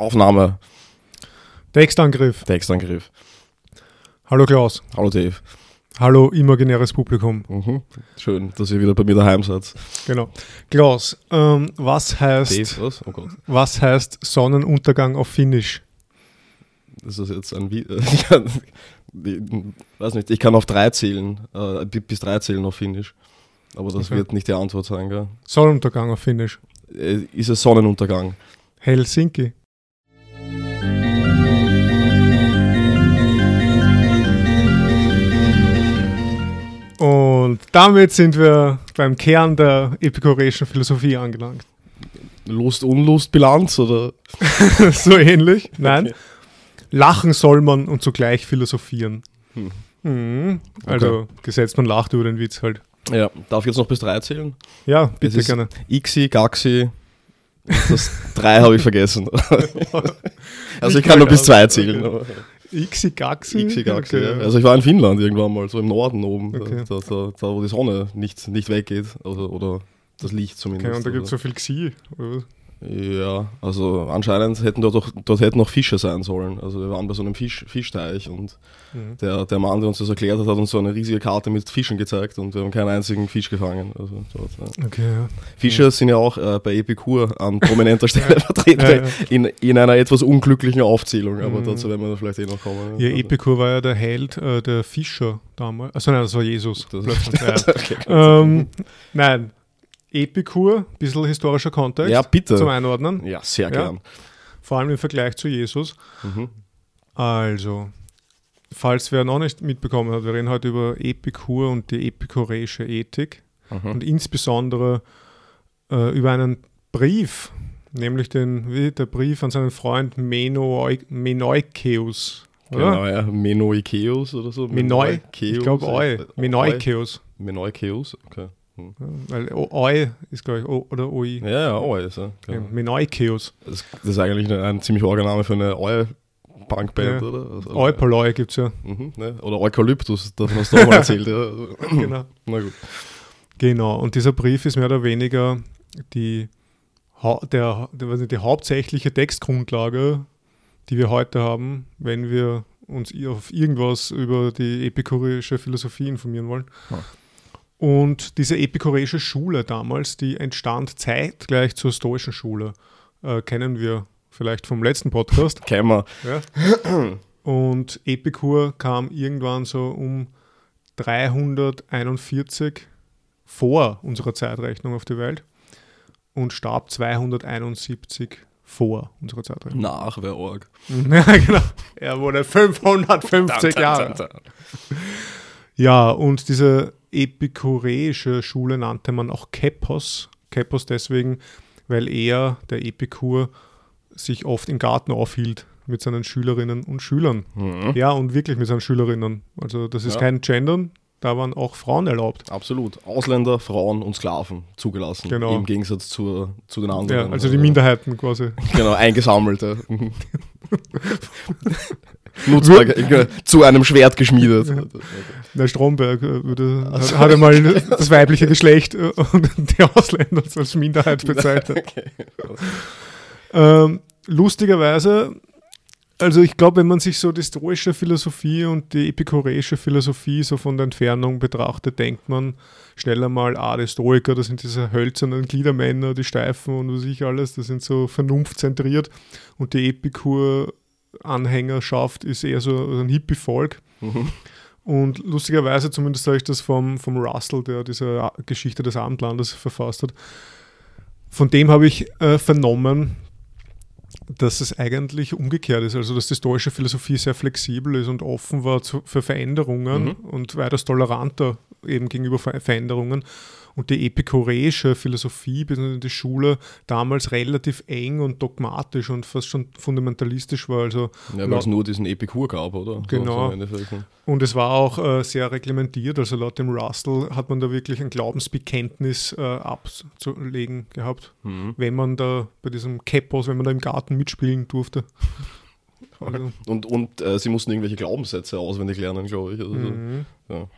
Aufnahme, Textangriff. Textangriff. Hallo Klaus. Hallo Dave. Hallo imaginäres Publikum. Mhm. Schön, dass ihr wieder bei mir daheim seid. Genau. Klaus, ähm, was heißt Dave, was? Oh was heißt Sonnenuntergang auf Finnisch? Das ist jetzt ein Vi ich kann, ich weiß nicht, ich kann auf drei zählen, äh, bi- bis drei zählen auf Finnisch. Aber das Okay. wird nicht die Antwort sein, gell? Sonnenuntergang auf Finnisch. Äh, Ist es Sonnenuntergang? Helsinki. Und damit sind wir beim Kern der epikureischen Philosophie angelangt. Lust-Unlust-Bilanz oder? so ähnlich. Nein. Okay. Lachen soll man und zugleich philosophieren. Hm. Mhm. Also gesetzt man lacht über den Witz halt. Ja, darf ich jetzt noch bis drei zählen? Ja, Es bitte ist- gerne. Ixi, Gaxi. Das drei habe ich vergessen. also ich Nicht kann nur bis zwei zählen. Okay. Aber- Ixi Gaxi? Ixi, Gaxi. Okay, ja. Also ich war in Finnland irgendwann mal, so im Norden oben, Okay. da, da, da, wo die Sonne nicht, nicht weggeht. Oder, oder das Licht zumindest. Okay, und da gibt es also. so viel Xi. oder? Ja, also anscheinend hätten dort, auch, dort hätten noch Fische sein sollen. Also wir waren bei so einem Fisch, Fischteich und Mhm. der, der Mann, der uns das erklärt hat, hat uns so eine riesige Karte mit Fischen gezeigt und wir haben keinen einzigen Fisch gefangen. Also dort, ja. Okay, ja. Fische sind ja auch äh, bei Epikur an prominenter Stelle vertreten, Ja. In, in einer etwas unglücklichen Aufzählung, aber Mhm. dazu werden wir vielleicht eh noch kommen. Ja, Epikur war ja der Held äh, der Fischer damals. Also nein, das war Jesus. Das-. Okay, ähm, nein, Epikur, bisschen historischer Kontext ja, bitte. zum Einordnen, Ja, sehr Ja. gern. vor allem im Vergleich zu Jesus. Mhm. Also, falls wer noch nicht mitbekommen hat, wir reden heute über Epikur und die epikureische Ethik Mhm. und insbesondere äh, über einen Brief, nämlich den, wie, der Brief an seinen Freund Menoi, Menoikeus. Oder? Genau, ja. Menoikeus oder so. Menoi, Menoikeus. ich glaube Eu, Menoikeus. Menoikeus, okay. Ja, Weil O- Eu ist, glaube ich, O oder OI. Ja, ja, Eu ist ja. Ja, Genau. Menoikeus. Das, das ist eigentlich ein, ein ziemlich Name für eine Eu-Punkband, Ja. oder? Also, Eupoloi gibt es ja. Mhm, ne? Oder Eukalyptus, davon hast du auch mal erzählt. Ja. genau. Na gut. genau. Und dieser Brief ist mehr oder weniger die, der, der, die hauptsächliche Textgrundlage, die wir heute haben, wenn wir uns auf irgendwas über die epikureische Philosophie informieren wollen. Ja. Und diese epikureische Schule damals, die entstand zeitgleich zur stoischen Schule, äh, kennen wir vielleicht vom letzten Podcast. Kennen wir. Ja. Und Epikur kam irgendwann so um 341 vor unserer Zeitrechnung auf die Welt und starb 271 vor unserer Zeitrechnung. Nach wäre org. Ja, genau. Er wurde 550 Jahre. Ja, und diese epikureische Schule nannte man auch Kepos. Kepos deswegen, weil er, der Epikur, sich oft im Garten aufhielt mit seinen Schülerinnen und Schülern. Mhm. Ja, und wirklich mit seinen Schülerinnen. Also das ist Ja. kein Gendern, da waren auch Frauen erlaubt. Absolut. Ausländer, Frauen und Sklaven zugelassen. Genau. Im Gegensatz zur, zu den anderen. Ja, also die Minderheiten quasi. Genau, eingesammelte. Nutzbar, zu einem Schwert geschmiedet. Der Stromberg äh, würde, hat, hat einmal das weibliche Geschlecht äh, und die Ausländer als Minderheit bezeichnet. Okay. Ähm, lustigerweise, also ich glaube, wenn man sich so die stoische Philosophie und die epikureische Philosophie so von der Entfernung betrachtet, denkt man schnell einmal, ah, die Stoiker, das sind diese hölzernen Gliedermänner, die Steifen und was ich alles, das sind so vernunftzentriert und die Epikur-Anhängerschaft ist eher so ein Hippie-Volk. Mhm. Und lustigerweise, zumindest habe ich das vom, vom Russell, der diese Geschichte des Abendlandes verfasst hat, von dem habe ich äh, vernommen, dass es eigentlich umgekehrt ist, also dass die stoische Philosophie sehr flexibel ist und offen war zu, für Veränderungen Mhm. und weitaus toleranter eben gegenüber Ver Veränderungen. Und die epikureische Philosophie, bzw. die Schule, damals relativ eng und dogmatisch und fast schon fundamentalistisch war. Also Ja, weil es nur diesen Epikur gab, oder? Genau. Ne? und es war auch äh, sehr reglementiert, also laut dem Russell hat man da wirklich ein Glaubensbekenntnis äh, abzulegen gehabt, Mhm. wenn man da bei diesem Kepos, wenn man da im Garten mitspielen durfte. Also, Und, und äh, sie mussten irgendwelche Glaubenssätze auswendig lernen, glaube ich. Also, mhm. ja.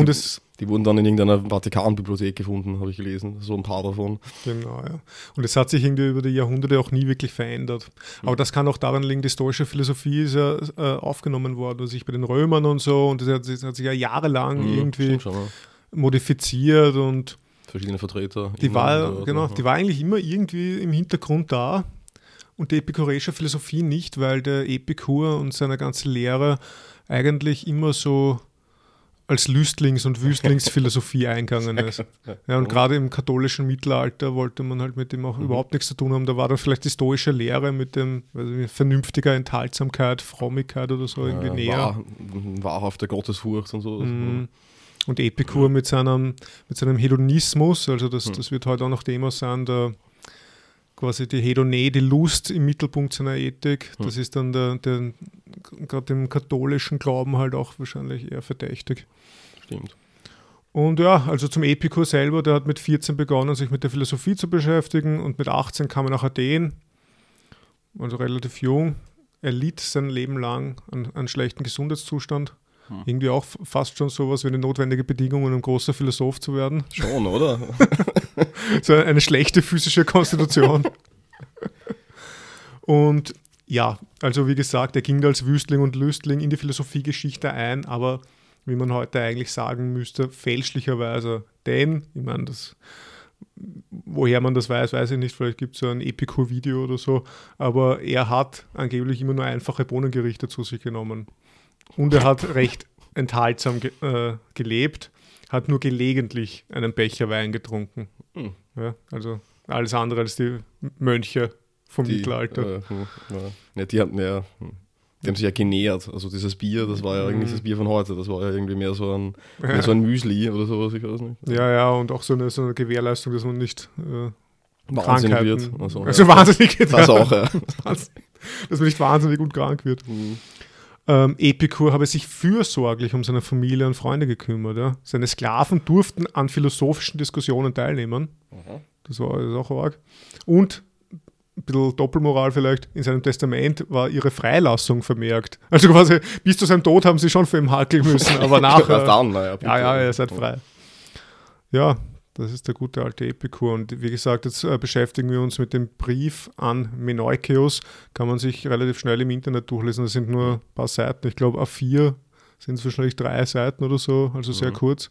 Und die, es, die wurden dann in irgendeiner Vatikanbibliothek gefunden, habe ich gelesen. So ein paar davon. genau, ja. Und es hat sich irgendwie über die Jahrhunderte auch nie wirklich verändert. Aber das kann auch daran liegen, die stoische Philosophie ist ja äh, aufgenommen worden, also sich bei den Römern und so, und das hat, das hat sich ja jahrelang Mhm, irgendwie schon, ja. modifiziert und Verschiedene Vertreter. Die war, wieder, genau, also, die war eigentlich immer irgendwie im Hintergrund da und die epikureische Philosophie nicht, weil der Epikur und seine ganze Lehre eigentlich immer so als Lüstlings- und Wüstlingsphilosophie eingegangen ist. Ja, und gerade im katholischen Mittelalter wollte man halt mit dem auch überhaupt nichts zu tun haben. Da war dann vielleicht die stoische Lehre mit dem nicht, vernünftiger Enthaltsamkeit, Frommigkeit oder so irgendwie äh, näher. Wahr, wahrhafte Gottesfurcht und so. Mhm. Und Epikur mit seinem, mit seinem Hedonismus, also das, Hm. das wird heute auch noch Thema sein, der, quasi die Hedone, die Lust im Mittelpunkt seiner Ethik. Hm. Das ist dann der, der gerade im katholischen Glauben halt auch wahrscheinlich eher verdächtig. Stimmt. Und ja, also zum Epikur selber, der hat mit 14 begonnen, sich mit der Philosophie zu beschäftigen und mit 18 kam er nach Athen, also relativ jung. Er litt sein Leben lang an, an schlechten Gesundheitszustand. Hm. Irgendwie auch fast schon sowas wie eine notwendige Bedingung, um ein großer Philosoph zu werden. Schon, oder? So eine schlechte physische Konstitution. und ja, also wie gesagt, er ging als Wüstling und Lüstling in die Philosophiegeschichte ein, aber wie man heute eigentlich sagen müsste, fälschlicherweise. Denn, ich meine, das, woher man das weiß, weiß ich nicht, vielleicht gibt es so ein Epikur-Video oder so, aber er hat angeblich immer nur einfache Bohnengerichte zu sich genommen. Und er hat recht enthaltsam ge äh, gelebt, hat nur gelegentlich einen Becher Wein getrunken. Hm. Ja, also alles andere als die Mönche vom Die, Mittelalter. Äh, hm, ja. Die, hatten, ja, hm. die haben sich ja genähert. Also dieses Bier, das war ja eigentlich Mhm. das Bier von heute. Das war ja irgendwie mehr so ein, mehr so ein Müsli oder sowas, ich weiß nicht. ja, ja, und auch so eine, so eine Gewährleistung, dass man nicht äh, Wahnsinnig wird. Also, also ja. wahnsinnig Das ja. auch, ja. dass man nicht wahnsinnig und krank wird. Hm. Ähm, Epikur habe sich fürsorglich um seine Familie und Freunde gekümmert. Ja. Seine Sklaven durften an philosophischen Diskussionen teilnehmen. Aha. Das war das auch arg. Und ein bisschen Doppelmoral vielleicht, in seinem Testament war ihre Freilassung vermerkt. Also quasi bis zu seinem Tod haben sie schon für ihn hakeln müssen, aber nachher. dann, naja. bitte. ja, ja, ihr seid frei. Ja, das ist der gute alte Epikur. Und wie gesagt, jetzt äh, beschäftigen wir uns mit dem Brief an Meneukeus. Kann man sich relativ schnell im Internet durchlesen. Das sind nur ein paar Seiten. Ich glaube, A4 sind es wahrscheinlich drei Seiten oder so, also sehr Mhm. kurz.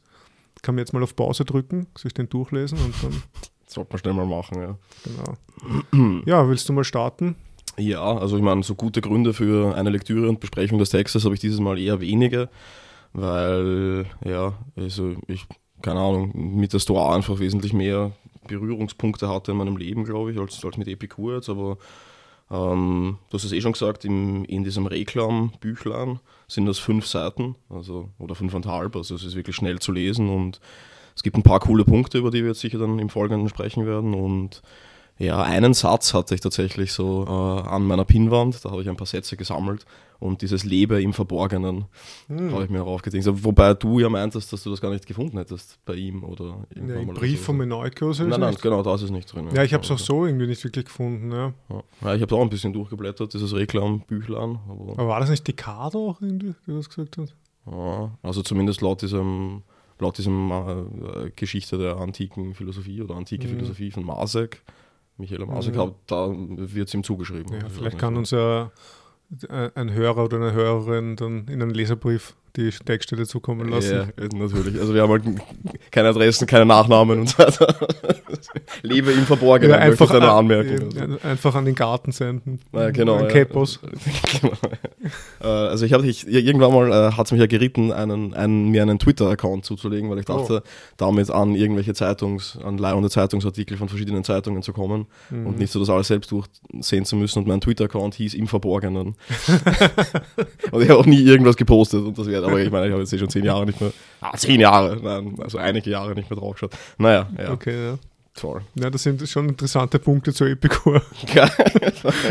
Kann man jetzt mal auf Pause drücken, sich den durchlesen und dann, Sollte man schnell mal machen, ja. genau. Ja, willst du mal starten? Ja, also ich meine, so gute Gründe für eine Lektüre und Besprechung des Textes habe ich dieses Mal eher wenige, weil, ja, also ich, keine Ahnung, mit der Stoa einfach wesentlich mehr Berührungspunkte hatte in meinem Leben, glaube ich, als, als mit Epikur jetzt, aber ähm, du hast es eh schon gesagt, im, in diesem Reklam-Büchlein sind das fünf Seiten, also, oder fünfeinhalb, also es ist wirklich schnell zu lesen und es gibt ein paar coole Punkte, über die wir jetzt sicher dann im Folgenden sprechen werden und ja, einen Satz hatte ich tatsächlich so äh, an meiner Pinnwand, da habe ich ein paar Sätze gesammelt und dieses Lebe im Verborgenen habe ich mir raufgedingt. Wobei du ja meintest, dass du das gar nicht gefunden hättest bei ihm oder Ja, irgendwann Im Brief so. von ist Nein, nein, genau, da ist es nicht drin. Ja, ich habe es auch so irgendwie nicht wirklich gefunden. Ja. Ja, ja ich habe auch ein bisschen durchgeblättert, dieses Reklambüchlein. Aber, Aber war das nicht Decado auch irgendwie, der das gesagt hat? ja, also zumindest laut diesem, laut diesem äh, Geschichte der antiken Philosophie oder antike Mhm. Philosophie von Masek, Michael Masek, Mhm. da wird es ihm zugeschrieben. Ja, Also ich vielleicht kann uns ja ein Hörer oder eine Hörerin dann in einen Leserbrief die Textstelle zukommen lassen. Ja, natürlich. Also wir haben halt keine Adressen, keine Nachnamen und so weiter. Lebe im Verborgenen, Oder einfach eine an- Anmerkung. äh, einfach an den Garten senden. Ja, genau. Ein ja. Kepos. genau. Äh, Also ich habe ich, irgendwann mal äh, hat es mich ja geritten, einen, einen, mir einen Twitter-Account zuzulegen, weil ich Oh. dachte, damit an irgendwelche Zeitungs, an leihende Zeitungsartikel von verschiedenen Zeitungen zu kommen Mhm. und nicht so das alles selbst durchsehen zu müssen. Und mein Twitter-Account hieß im Verborgenen. und ich habe auch nie irgendwas gepostet und das wäre, aber ich meine, ich habe jetzt eh schon zehn Jahre nicht mehr, ah, zehn Jahre, nein, also einige Jahre nicht mehr drauf geschaut. Naja, ja, Okay, ja. toll. ja. Das sind schon interessante Punkte zu Epikur. Ja.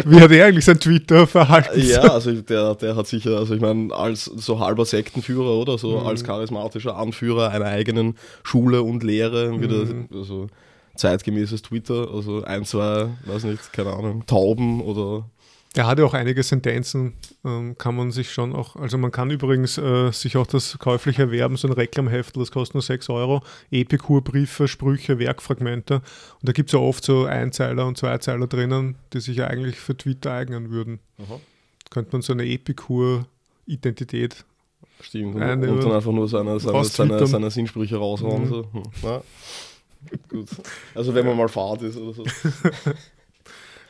Wie hat er eigentlich sein Twitter-Verhalten? Ja, also der, der hat sicher, also ich meine, als so halber Sektenführer oder so, Mhm. als charismatischer Anführer einer eigenen Schule und Lehre, wieder Mhm. also zeitgemäßes Twitter, also ein, zwei, weiß nicht, keine Ahnung, Tauben oder Er hatte auch einige Sentenzen, ähm, kann man sich schon auch, also man kann übrigens äh, sich auch das käuflich erwerben, so ein Reklamheft, das kostet nur 6 Euro, Epikur-Briefe, Sprüche, Werkfragmente und da gibt es ja oft so Einzeiler und Zweizeiler drinnen, die sich ja eigentlich für Twitter eignen würden. Aha. Könnte man so eine Epikur-Identität Stimmt. Und, Eine und dann einfach nur seine, seine, seine, seine Sinnsprüche raushauen. Mhm. So. Hm, Ja. Gut. Also wenn man mal Fahrt ist oder so.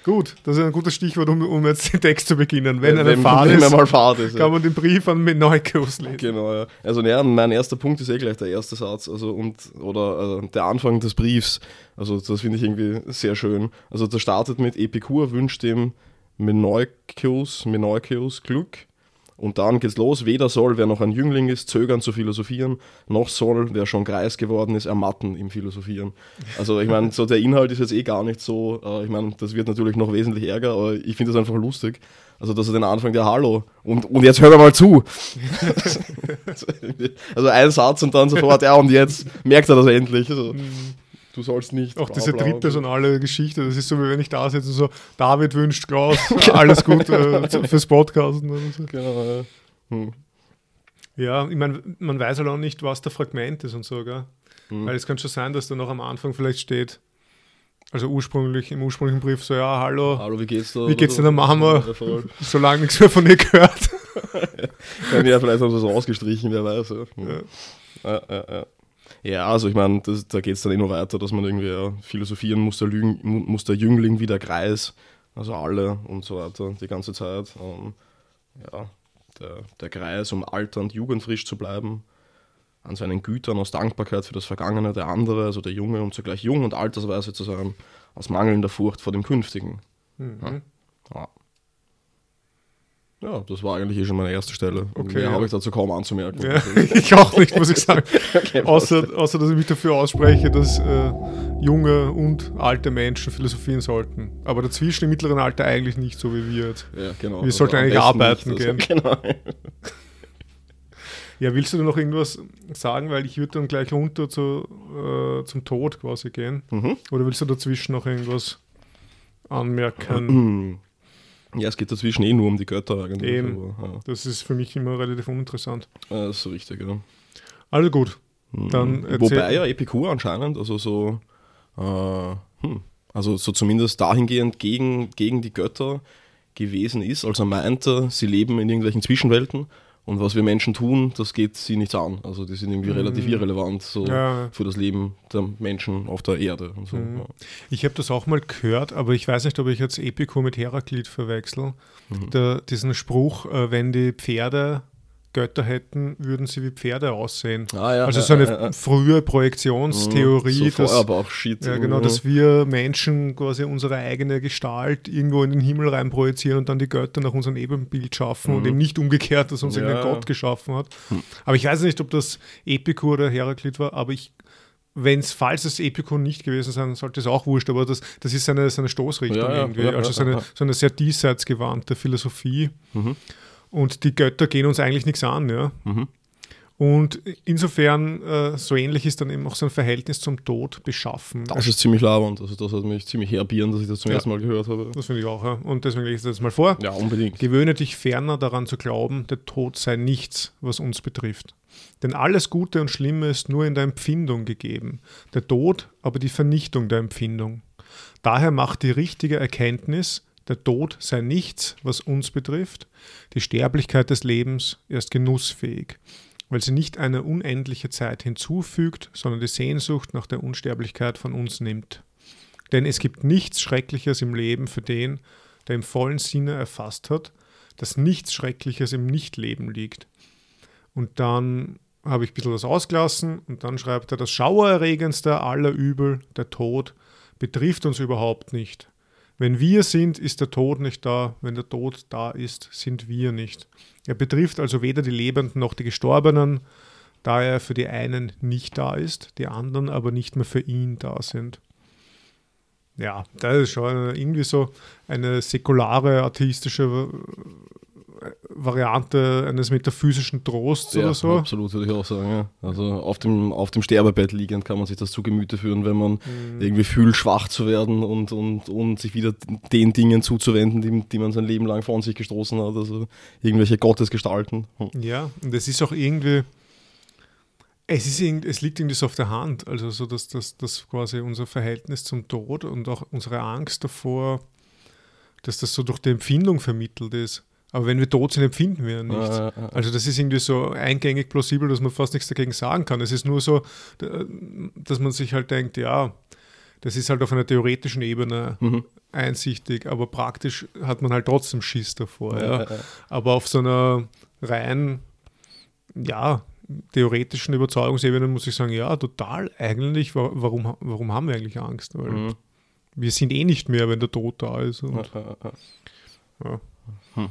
Gut, das ist ein gutes Stichwort, um, um jetzt den Text zu beginnen. Wenn, eine wenn, Fahrt wenn ist, mal Fahrt ist. Kann man den Brief an Neukus lesen. Genau, ja. Also ja, mein erster Punkt ist eh gleich der erste Satz, also und oder äh, der Anfang des Briefs. Also das finde ich irgendwie sehr schön. Also das startet mit Epikur wünscht dem Menoikeus, Menoikeus Glück. Und dann geht's los, weder soll, wer noch ein Jüngling ist, zögern zu philosophieren, noch soll, wer schon greis geworden ist, ermatten im Philosophieren. Also ich meine, so der Inhalt ist jetzt eh gar nicht so, äh, ich meine, das wird natürlich noch wesentlich ärger, aber ich finde das einfach lustig. Also dass er den Anfang, der Hallo, und, und jetzt hör mir mal zu. also ein Satz und dann sofort, ja und jetzt merkt er das endlich. Also, du sollst nicht. Auch bla, diese bla, tripersonale Geschichte, das ist so, wie wenn ich da sitze und so, David wünscht Klaus alles gut äh, fürs Podcasten. Oder so. Genau, ja. Hm. Ja, ich meine, man weiß halt auch nicht, was der Fragment ist und so, gell? Mhm. Weil es kann schon sein, dass da noch am Anfang vielleicht steht, also ursprünglich, im ursprünglichen Brief so, ja, hallo, Hallo, wie geht's da? Wie geht's denn der Mama? Ja, voll. solange nichts mehr von ihr gehört. Ja, vielleicht haben sie es rausgestrichen, wer weiß. Ja, Ja. ja, ja, ja. Ja also ich meine, da geht es dann eh noch weiter, dass man irgendwie ja, philosophieren muss der, Lüng, mu- muss der Jüngling wie der Kreis, also alle und so weiter, die ganze Zeit. Ähm, ja, der, der Kreis, um alternd jugendfrisch zu bleiben, an seinen Gütern aus Dankbarkeit für das Vergangene, der andere, also der Junge, um zugleich jung und altersweise zu sein, aus mangelnder Furcht vor dem Künftigen. Mhm. Ja. Ja, das war eigentlich eh schon meine erste Stelle. Okay, Mehr ja. habe ich dazu kaum anzumerken. Ja, ich auch nicht, muss ich sagen. Okay, Außer, außer dass ich mich dafür ausspreche, dass äh, junge und alte Menschen philosophieren sollten. Aber dazwischen im mittleren Alter eigentlich nicht, so wie wir jetzt. Ja, genau. Wir sollten am eigentlich arbeiten nicht, gehen. Genau. Ja, willst du noch irgendwas sagen? Weil ich würde dann gleich runter zu, äh, zum Tod quasi gehen. Mhm. Oder willst du dazwischen noch irgendwas anmerken? Ja, es geht dazwischen eh nur um die Götter eigentlich. Eben. Aber, Das ist für mich immer relativ uninteressant. ja, das ist so richtig, ja. Also gut. Dann Mhm. erzähl- Wobei ja Epikur anscheinend, also so, äh, hm, also so zumindest dahingehend gegen, gegen die Götter gewesen ist. Also er meinte, sie leben in irgendwelchen Zwischenwelten und was wir Menschen tun, das geht sie nichts an. Also die sind irgendwie relativ irrelevant so Mhm. Ja. für das Leben der Menschen auf der Erde. So. Mhm. ja. Ich habe das auch mal gehört, aber ich weiß nicht, ob ich jetzt Epikur mit Heraklit verwechsel. Mhm. Der, diesen Spruch, äh, wenn die Pferde Götter hätten, würden sie wie Pferde aussehen. Ah, ja, also so eine ja, ja. frühe Projektionstheorie, so dass, Feuerbauch-Shit. ja, genau, Mhm. dass wir Menschen quasi unsere eigene Gestalt irgendwo in den Himmel rein projizieren und dann die Götter nach unserem Ebenbild schaffen und eben nicht umgekehrt, dass uns Mhm. Irgendein. Gott geschaffen hat. Aber ich weiß nicht, ob das Epikur oder Heraklit war, aber ich wenn es, falls es Epikur nicht gewesen sein sollte, ist auch wurscht, aber das, das ist seine, seine Stoßrichtung Ja, irgendwie. ja, also ja, so, eine, ja. so eine sehr diesseitsgewandte Philosophie. Mhm. Und die Götter gehen uns eigentlich nichts an, ja. Mhm. Und insofern, äh, so ähnlich ist dann eben auch sein Verhältnis zum Tod beschaffen. Das ist ziemlich labernd. Also das hat mich ziemlich herbieren, dass ich das zum Ja. ersten Mal gehört habe. Das finde ich auch, ja. Und deswegen lese ich das mal vor. Ja, unbedingt. Gewöhne dich ferner daran zu glauben, der Tod sei nichts, was uns betrifft. Denn alles Gute und Schlimme ist nur in der Empfindung gegeben, der Tod aber die Vernichtung der Empfindung. Daher macht die richtige Erkenntnis, der Tod sei nichts, was uns betrifft, die Sterblichkeit des Lebens erst genussfähig, weil sie nicht eine unendliche Zeit hinzufügt, sondern die Sehnsucht nach der Unsterblichkeit von uns nimmt. Denn es gibt nichts Schreckliches im Leben für den, der im vollen Sinne erfasst hat, dass nichts Schreckliches im Nichtleben liegt. Und dann habe ich ein bisschen was ausgelassen und dann schreibt er, das Schauererregendste aller Übel, der Tod, betrifft uns überhaupt nicht. Wenn wir sind, ist der Tod nicht da. Wenn der Tod da ist, sind wir nicht. Er betrifft also weder die Lebenden noch die Gestorbenen, da er für die einen nicht da ist, die anderen aber nicht mehr für ihn da sind. Ja, das ist schon irgendwie so eine säkulare, atheistische Variante eines metaphysischen Trosts Ja, oder so. absolut, würde ich auch sagen. Ja. Also auf dem, auf dem Sterbebett liegend kann man sich das zu Gemüte führen, wenn man Mhm. irgendwie fühlt, schwach zu werden und, und, und sich wieder den Dingen zuzuwenden, die, die man sein Leben lang von sich gestoßen hat. Also irgendwelche Gottesgestalten. Hm. Ja, und es ist auch irgendwie, es, ist irgend, es liegt irgendwie so auf der Hand, also so, dass, dass, dass quasi unser Verhältnis zum Tod und auch unsere Angst davor, dass das so durch die Empfindung vermittelt ist. Aber wenn wir tot sind, empfinden wir ja nichts. Äh, äh, Also das ist irgendwie so eingängig plausibel, dass man fast nichts dagegen sagen kann. Es ist nur so, dass man sich halt denkt, ja, das ist halt auf einer theoretischen Ebene Mhm. einsichtig, aber praktisch hat man halt trotzdem Schiss davor. Ja. äh, Aber auf so einer rein, ja, theoretischen Überzeugungsebene muss ich sagen, ja, total eigentlich, wa- warum, warum haben wir eigentlich Angst? Weil mhm. wir sind eh nicht mehr, wenn der Tod da ist. Und, äh, äh. ja. Ja,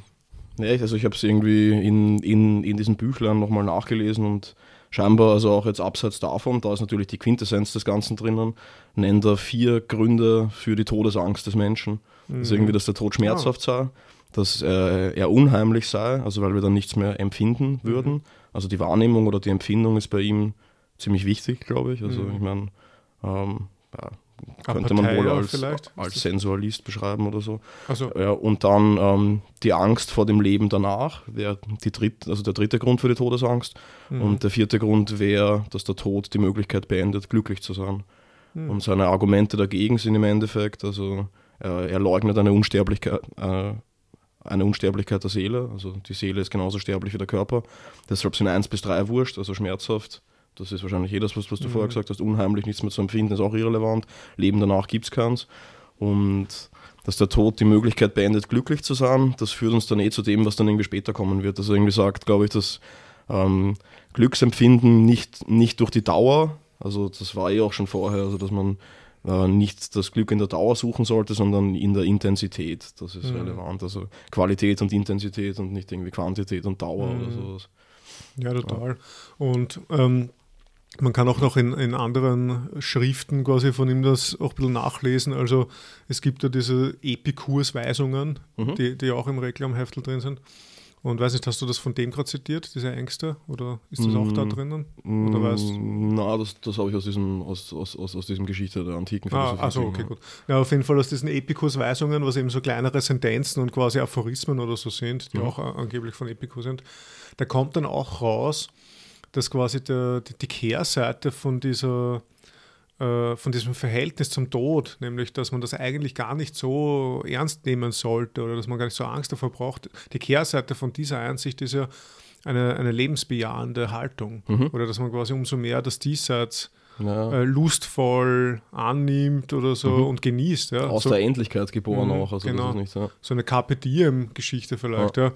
ich- also ich habe es irgendwie in, in, in diesen Büchlein nochmal nachgelesen und scheinbar, also auch jetzt abseits davon, da ist natürlich die Quintessenz des Ganzen drinnen, nennt er vier Gründe für die Todesangst des Menschen. Also irgendwie, dass der Tod schmerzhaft sei, dass äh, er unheimlich sei, also weil wir dann nichts mehr empfinden würden. Also die Wahrnehmung oder die Empfindung ist bei ihm ziemlich wichtig, glaube ich. Also Mhm. ich meine, ähm, ja, könnte man wohl als, als Sensualist beschreiben oder so. Also, Ja, und dann ähm, die Angst vor dem Leben danach wäre die dritt, also der dritte Grund für die Todesangst. mhm. Und der vierte Grund wäre, dass der Tod die Möglichkeit beendet, glücklich zu sein. Mhm. Und seine Argumente dagegen sind im Endeffekt, also er, er leugnet eine Unsterblichkeit, äh, eine Unsterblichkeit der Seele. Also die Seele ist genauso sterblich wie der Körper. Deshalb sind 1 bis 3 wurscht, also schmerzhaft. Das ist wahrscheinlich jedes, was, was du Mhm. vorher gesagt hast, unheimlich, nichts mehr zu empfinden, ist auch irrelevant. Leben danach gibt es keins. Und dass der Tod die Möglichkeit beendet, glücklich zu sein, das führt uns dann eh zu dem, was dann irgendwie später kommen wird. Also irgendwie sagt, glaube ich, dass ähm, Glücksempfinden nicht, nicht durch die Dauer, also das war eh auch schon vorher, also dass man äh, nicht das Glück in der Dauer suchen sollte, sondern in der Intensität. Das ist Mhm. relevant. Also Qualität und Intensität und nicht irgendwie Quantität und Dauer Mhm. oder sowas. Ja, total. Und ähm, man kann auch noch in, in anderen Schriften quasi von ihm das auch ein bisschen nachlesen. Also es gibt ja diese Epikursweisungen, Mhm. die, die auch im Reklamheftel drin sind. Und weiß nicht, hast du das von dem gerade zitiert, diese Ängste? Oder ist das auch da Mm, drinnen? Oder weißt? Mm, Na, das, das habe ich aus diesem, aus, aus, aus, aus diesem Geschichte der antiken Ah, Philosophie. also okay, gut. Ja, auf jeden Fall aus diesen Epikus-Weisungen, was eben so kleinere Sentenzen und quasi Aphorismen oder so sind, die Mhm. auch angeblich von Epikur sind. Da kommt dann auch raus, dass quasi der, die, die Kehrseite von dieser äh, von diesem Verhältnis zum Tod, nämlich dass man das eigentlich gar nicht so ernst nehmen sollte oder dass man gar nicht so Angst davor braucht. Die Kehrseite von dieser Einsicht ist ja eine, eine lebensbejahende Haltung. Mhm. Oder dass man quasi umso mehr das Diesseits Ja. äh, lustvoll annimmt oder so Mhm. und genießt. Ja. Aus so, der Endlichkeit geboren Mhm, auch. Also genau. das ist nicht so. so eine Carpe Diem-Geschichte vielleicht. Ja.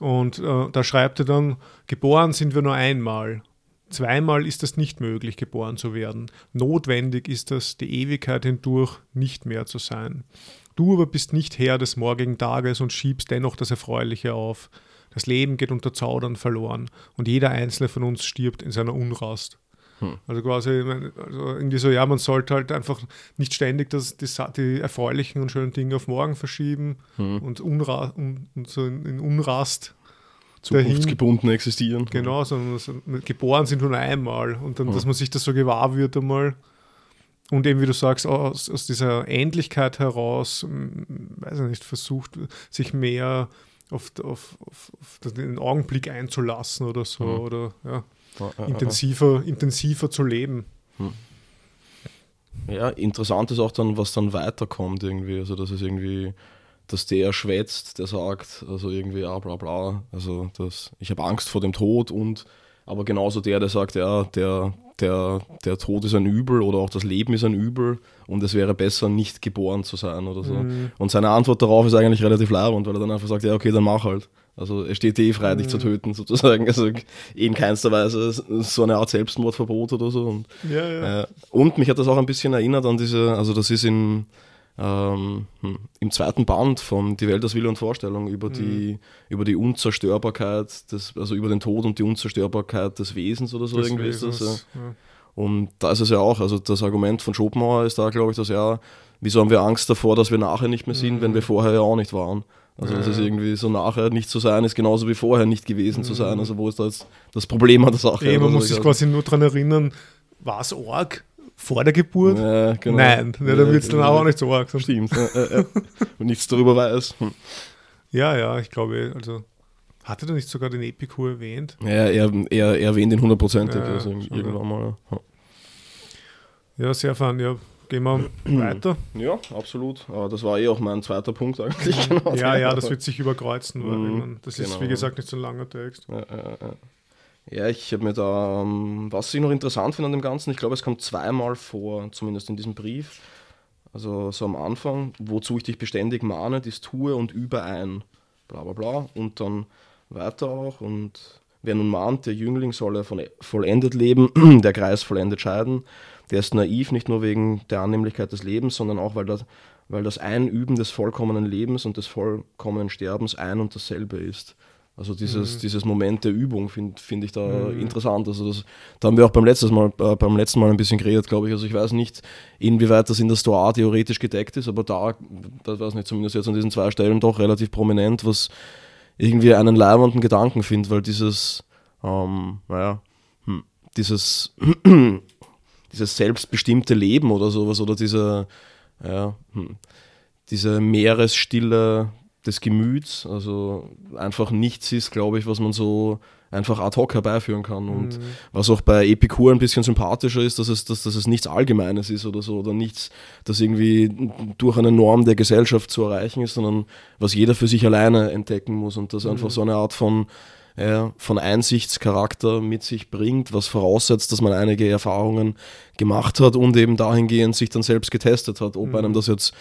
Und äh, da schreibt er dann, geboren sind wir nur einmal. Zweimal ist es nicht möglich, geboren zu werden. Notwendig ist es, die Ewigkeit hindurch nicht mehr zu sein. Du aber bist nicht Herr des morgigen Tages und schiebst dennoch das Erfreuliche auf. Das Leben geht unter Zaudern verloren und jeder einzelne von uns stirbt in seiner Unrast. Hm. Also quasi, also irgendwie so, ja, man sollte halt einfach nicht ständig das, die, die erfreulichen und schönen Dinge auf morgen verschieben Hm. und, Unra und, und so in, in Unrast Zukunftsgebunden existieren. Genau, sondern so, geboren sind nur einmal und dann, Mhm. dass man sich das so gewahr wird einmal. Und eben, wie du sagst, aus, aus dieser Ähnlichkeit heraus, weiß ich nicht, versucht, sich mehr auf, auf, auf, auf den Augenblick einzulassen oder so, Mhm. oder ja, Ja, ja, ja. Intensiver, intensiver zu leben. Ja, interessant ist auch dann, was dann weiterkommt irgendwie. Also, dass es irgendwie, dass der schwätzt, der sagt, also irgendwie, ja, bla bla. Also, das, ich habe Angst vor dem Tod und, aber genauso der, der sagt, ja, der, der, der Tod ist ein Übel oder auch das Leben ist ein Übel und es wäre besser, nicht geboren zu sein oder so. Mhm. Und seine Antwort darauf ist eigentlich relativ leibend, weil er dann einfach sagt, ja, okay, dann mach halt. Also es steht eh frei, dich zu Mhm. töten, sozusagen. Also in keinster Weise so eine Art Selbstmordverbot oder so. Und Ja, ja. äh, und mich hat das auch ein bisschen erinnert an diese, also das ist in, ähm, hm, im zweiten Band von Die Welt aus Wille und Vorstellung über, die, über die Unzerstörbarkeit, des, also über den Tod und die Unzerstörbarkeit des Wesens oder so Des irgendwie ist das. Wesens, ja. Und da ist es ja auch, also das Argument von Schopenhauer ist da, glaube ich, dass ja, wieso haben wir Angst davor, dass wir nachher nicht mehr sind, Mhm. wenn wir vorher ja auch nicht waren. Also Ja, das ist irgendwie so nachher nicht zu sein, ist genauso wie vorher nicht gewesen zu sein. Mhm. Also wo ist da jetzt das Problem an der Sache? Ey, man Also muss ich sich quasi nur daran erinnern, war es arg vor der Geburt? Ja, genau. Nein, ja, dann wird es dann auch nicht so arg sein. Stimmt. Und nichts darüber weiß. Hm. Ja, ja, ich glaube, also hatte er nicht sogar den Epikur erwähnt? Ja, er, er, er erwähnt ihn hundertprozentig. Ja, also irgendwann mal. Ja. Ja, sehr fein. Ja, gehen wir weiter. Ja, absolut. Aber das war eh auch mein zweiter Punkt eigentlich. Genau. Ja, ja, das wird sich überkreuzen, weil Mhm, man, das ist, genau. wie gesagt, nicht so ein langer Text. Ja, ja, ja. ja ich habe mir da, ähm, was ich noch interessant finde an dem Ganzen, ich glaube, es kommt zweimal vor, zumindest in diesem Brief. Also so am Anfang, wozu ich dich beständig mahne, dies tue und überein. Bla bla bla. Und dann weiter auch. Und wer nun mahnt, der Jüngling solle von vollendet leben, der Kreis vollendet scheiden. Der ist naiv, nicht nur wegen der Annehmlichkeit des Lebens, sondern auch, weil das, weil das Einüben des vollkommenen Lebens und des vollkommenen Sterbens ein und dasselbe ist. Also dieses, dieses Moment der Übung finde find ich da interessant. Also das, da haben wir auch beim letzten, Mal, äh, beim letzten Mal ein bisschen geredet, glaube ich. Also ich weiß nicht, inwieweit das in der Stoa theoretisch gedeckt ist, aber da, das weiß nicht, zumindest jetzt an diesen zwei Stellen doch relativ prominent, was irgendwie einen leibenden Gedanken finde, weil dieses, ähm, naja, hm, dieses, dieses selbstbestimmte Leben oder sowas oder diese, ja, hm, diese Meeresstille des Gemüts, also einfach nichts ist, glaube ich, was man so einfach ad hoc herbeiführen kann. Und Mhm. was auch bei Epikur ein bisschen sympathischer ist, dass es, dass, dass es nichts Allgemeines ist oder so, oder nichts, das irgendwie durch eine Norm der Gesellschaft zu erreichen ist, sondern was jeder für sich alleine entdecken muss und das einfach so eine Art von, ja, von Einsichtscharakter mit sich bringt, was voraussetzt, dass man einige Erfahrungen gemacht hat und eben dahingehend sich dann selbst getestet hat, ob einem das jetzt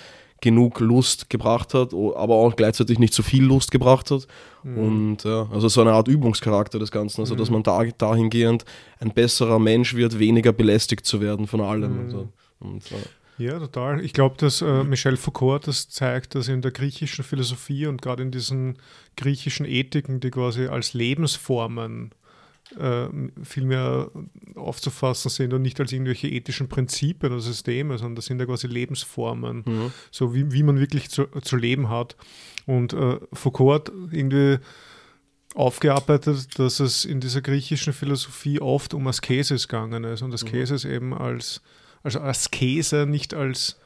genug Lust gebracht hat, aber auch gleichzeitig nicht zu viel Lust gebracht hat. Und ja, also so eine Art Übungscharakter des Ganzen, also dass man da, dahingehend ein besserer Mensch wird, weniger belästigt zu werden von allem. Also, und, ja. Ja, total. Ich glaube, dass äh, Michel Foucault das zeigt, dass in der griechischen Philosophie und gerade in diesen griechischen Ethiken, die quasi als Lebensformen äh, viel mehr aufzufassen sind und nicht als irgendwelche ethischen Prinzipien oder Systeme, sondern das sind ja quasi Lebensformen, so wie, wie man wirklich zu, zu leben hat. Und äh, Foucault hat irgendwie aufgearbeitet, dass es in dieser griechischen Philosophie oft um Askesis gegangen ist und Askesis eben als, also Askese nicht als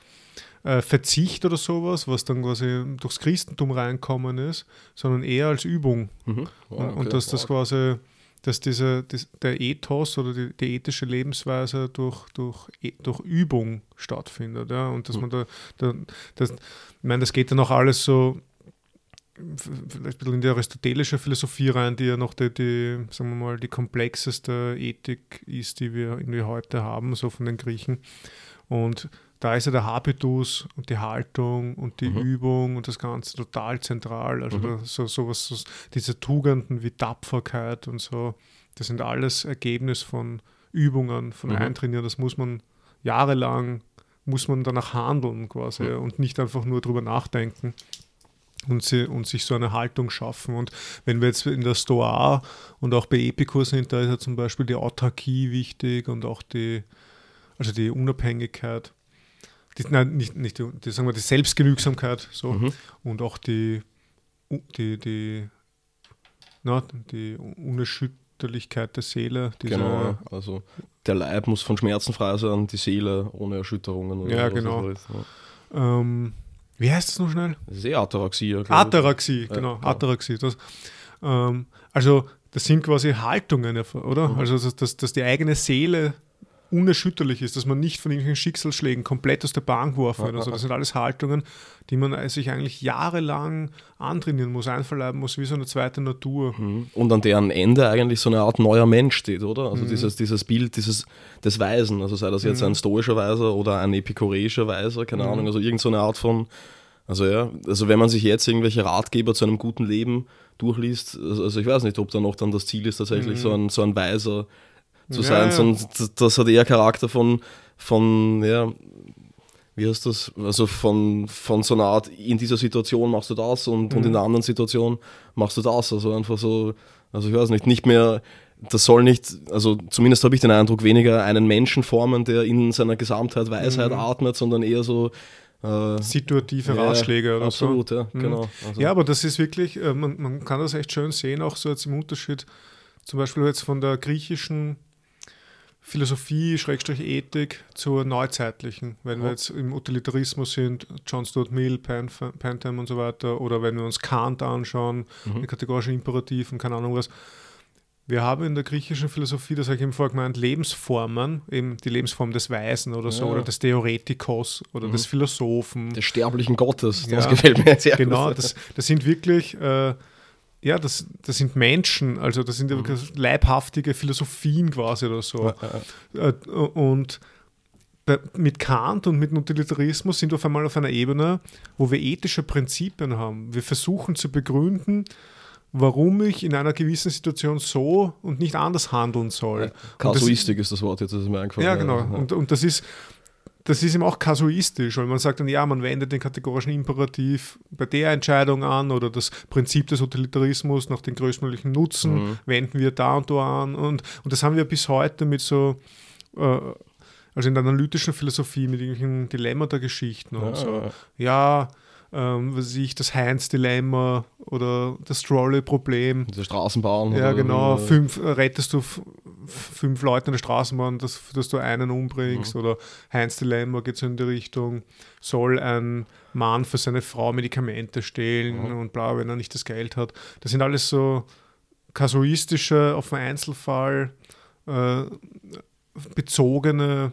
äh, Verzicht oder sowas, was dann quasi durchs Christentum reinkommen ist, sondern eher als Übung. Mhm. Ja, und, okay. und dass das quasi, dass diese, das, der Ethos oder die, die ethische Lebensweise durch, durch, E- durch Übung stattfindet. Ja? Und dass man da, da das, ich meine, das geht dann auch alles so vielleicht ein bisschen in die aristotelische Philosophie rein, die ja noch die, die, sagen wir mal, die komplexeste Ethik ist, die wir irgendwie heute haben, so von den Griechen. Und da ist ja der Habitus und die Haltung und die Übung und das Ganze total zentral. Also da, so, sowas, so, diese Tugenden wie Tapferkeit und so, das sind alles Ergebnis von Übungen, von Mhm. Eintrainieren. Das muss man jahrelang, muss man danach handeln quasi und nicht einfach nur drüber nachdenken und, sie, und sich so eine Haltung schaffen. Und wenn wir jetzt in der Stoa und auch bei Epikur sind, da ist ja zum Beispiel die Autarkie wichtig und auch die, also die Unabhängigkeit. Die, nein, nicht, nicht die, die, sagen wir, die Selbstgenügsamkeit so, Mhm. und auch die, die, die, na, die Unerschütterlichkeit der Seele. Genau, also der Leib muss von Schmerzen frei sein, die Seele ohne Erschütterungen. Oder Ja, genau. ja. Ähm, wie heißt das noch schnell? Das ist eh Ataraxie. Ataraxie, Ja, genau, ja. Ataraxie. Das, ähm, also das sind quasi Haltungen, oder? Mhm. Also dass, dass, dass die eigene Seele unerschütterlich ist, dass man nicht von irgendwelchen Schicksalsschlägen komplett aus der Bahn geworfen wird. Also das sind alles Haltungen, die man sich eigentlich jahrelang antrainieren muss, einverleiben muss, wie so eine zweite Natur. Mhm. Und an deren Ende eigentlich so eine Art neuer Mensch steht, oder? Mhm. Also dieses, dieses Bild dieses, des Weisen, also sei das jetzt ein stoischer Weiser oder ein epikureischer Weiser, Mhm. keine Ahnung, also irgend so eine Art von, also ja, also wenn man sich jetzt irgendwelche Ratgeber zu einem guten Leben durchliest, also also ich weiß nicht, ob da noch dann das Ziel ist, tatsächlich so, ein, so ein Weiser zu Mhm. Ja, sein, ja. sondern das, hat eher Charakter von, von, ja, wie heißt das? Also von, von so einer Art, in dieser Situation machst du das und, und in der anderen Situation machst du das. Also einfach so, also ich weiß nicht, nicht mehr, das soll nicht, also zumindest habe ich den Eindruck, weniger einen Menschen formen, der in seiner Gesamtheit Weisheit atmet, sondern eher so, äh, situative ja, Ratschläge oder absolut, so. Absolut, ja, genau. Also. Ja, aber das ist wirklich, äh, man, man kann das echt schön sehen, auch so jetzt im Unterschied, zum Beispiel jetzt von der griechischen Philosophie, Schrägstrich Ethik zur neuzeitlichen. Wenn ja. wir jetzt im Utilitarismus sind, John Stuart Mill, Pantham und so weiter, oder wenn wir uns Kant anschauen, mhm. den kategorischen Imperativen, keine Ahnung was. Wir haben in der griechischen Philosophie, das habe ich eben vorher gemeint, Lebensformen, eben die Lebensform des Weisen oder so, ja. oder des Theoretikos oder mhm. des Philosophen. Des sterblichen Gottes, das ja, gefällt mir sehr Genau, gut. das, das sind wirklich äh, ja, das, das sind Menschen, also das sind mhm. leibhaftige Philosophien quasi oder so. Ja, äh, Und mit Kant und mit Utilitarismus sind wir auf einmal auf einer Ebene, wo wir ethische Prinzipien haben. Wir versuchen zu begründen, warum ich in einer gewissen Situation so und nicht anders handeln soll. Kasuistik das, ist das Wort, jetzt ist es mir eingefallen. Ja, genau. Und, und das ist, das ist eben auch kasuistisch, weil man sagt dann, ja, man wendet den kategorischen Imperativ bei der Entscheidung an oder das Prinzip des Utilitarismus nach dem größtmöglichen Nutzen mhm. wenden wir da und da an. Und, und das haben wir bis heute mit so, äh, also in der analytischen Philosophie, mit irgendwelchen Dilemmata-Geschichten und ja, so. Ja, ähm, was ich, das Heinz-Dilemma oder das Trolley-Problem. Die Straßenbahn. Ja, genau. Fünf, äh, rettest du fünf Leute in der Straßenbahn, dass, dass du einen umbringst. Mhm. Oder Heinz-Dilemma geht so in die Richtung, soll ein Mann für seine Frau Medikamente stehlen mhm. und bla, wenn er nicht das Geld hat. Das sind alles so kasuistische, auf den Einzelfall äh, bezogene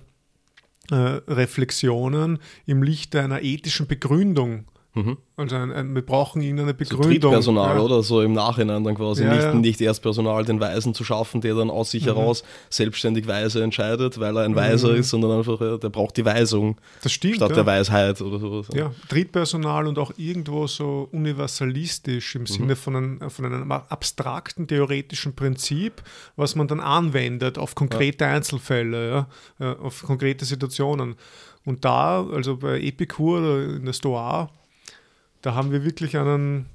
äh, Reflexionen im Lichte einer ethischen Begründung Mhm. Also ein, ein, wir brauchen irgendeine Begründung. So Personal ja. oder so im Nachhinein dann quasi. Ja, nicht, ja. nicht erst Personal den Weisen zu schaffen, der dann aus sich mhm. heraus selbstständig weise entscheidet, weil er ein mhm. Weiser ist, sondern einfach, der braucht die Weisung. Das stimmt. Statt der Weisheit oder sowas. Ja, Drittpersonal und auch irgendwo so universalistisch im mhm. Sinne von, ein, von einem abstrakten theoretischen Prinzip, was man dann anwendet auf konkrete Einzelfälle, auf konkrete Situationen. Und da, also bei Epikur oder in der Stoa, da haben wir wirklich einen,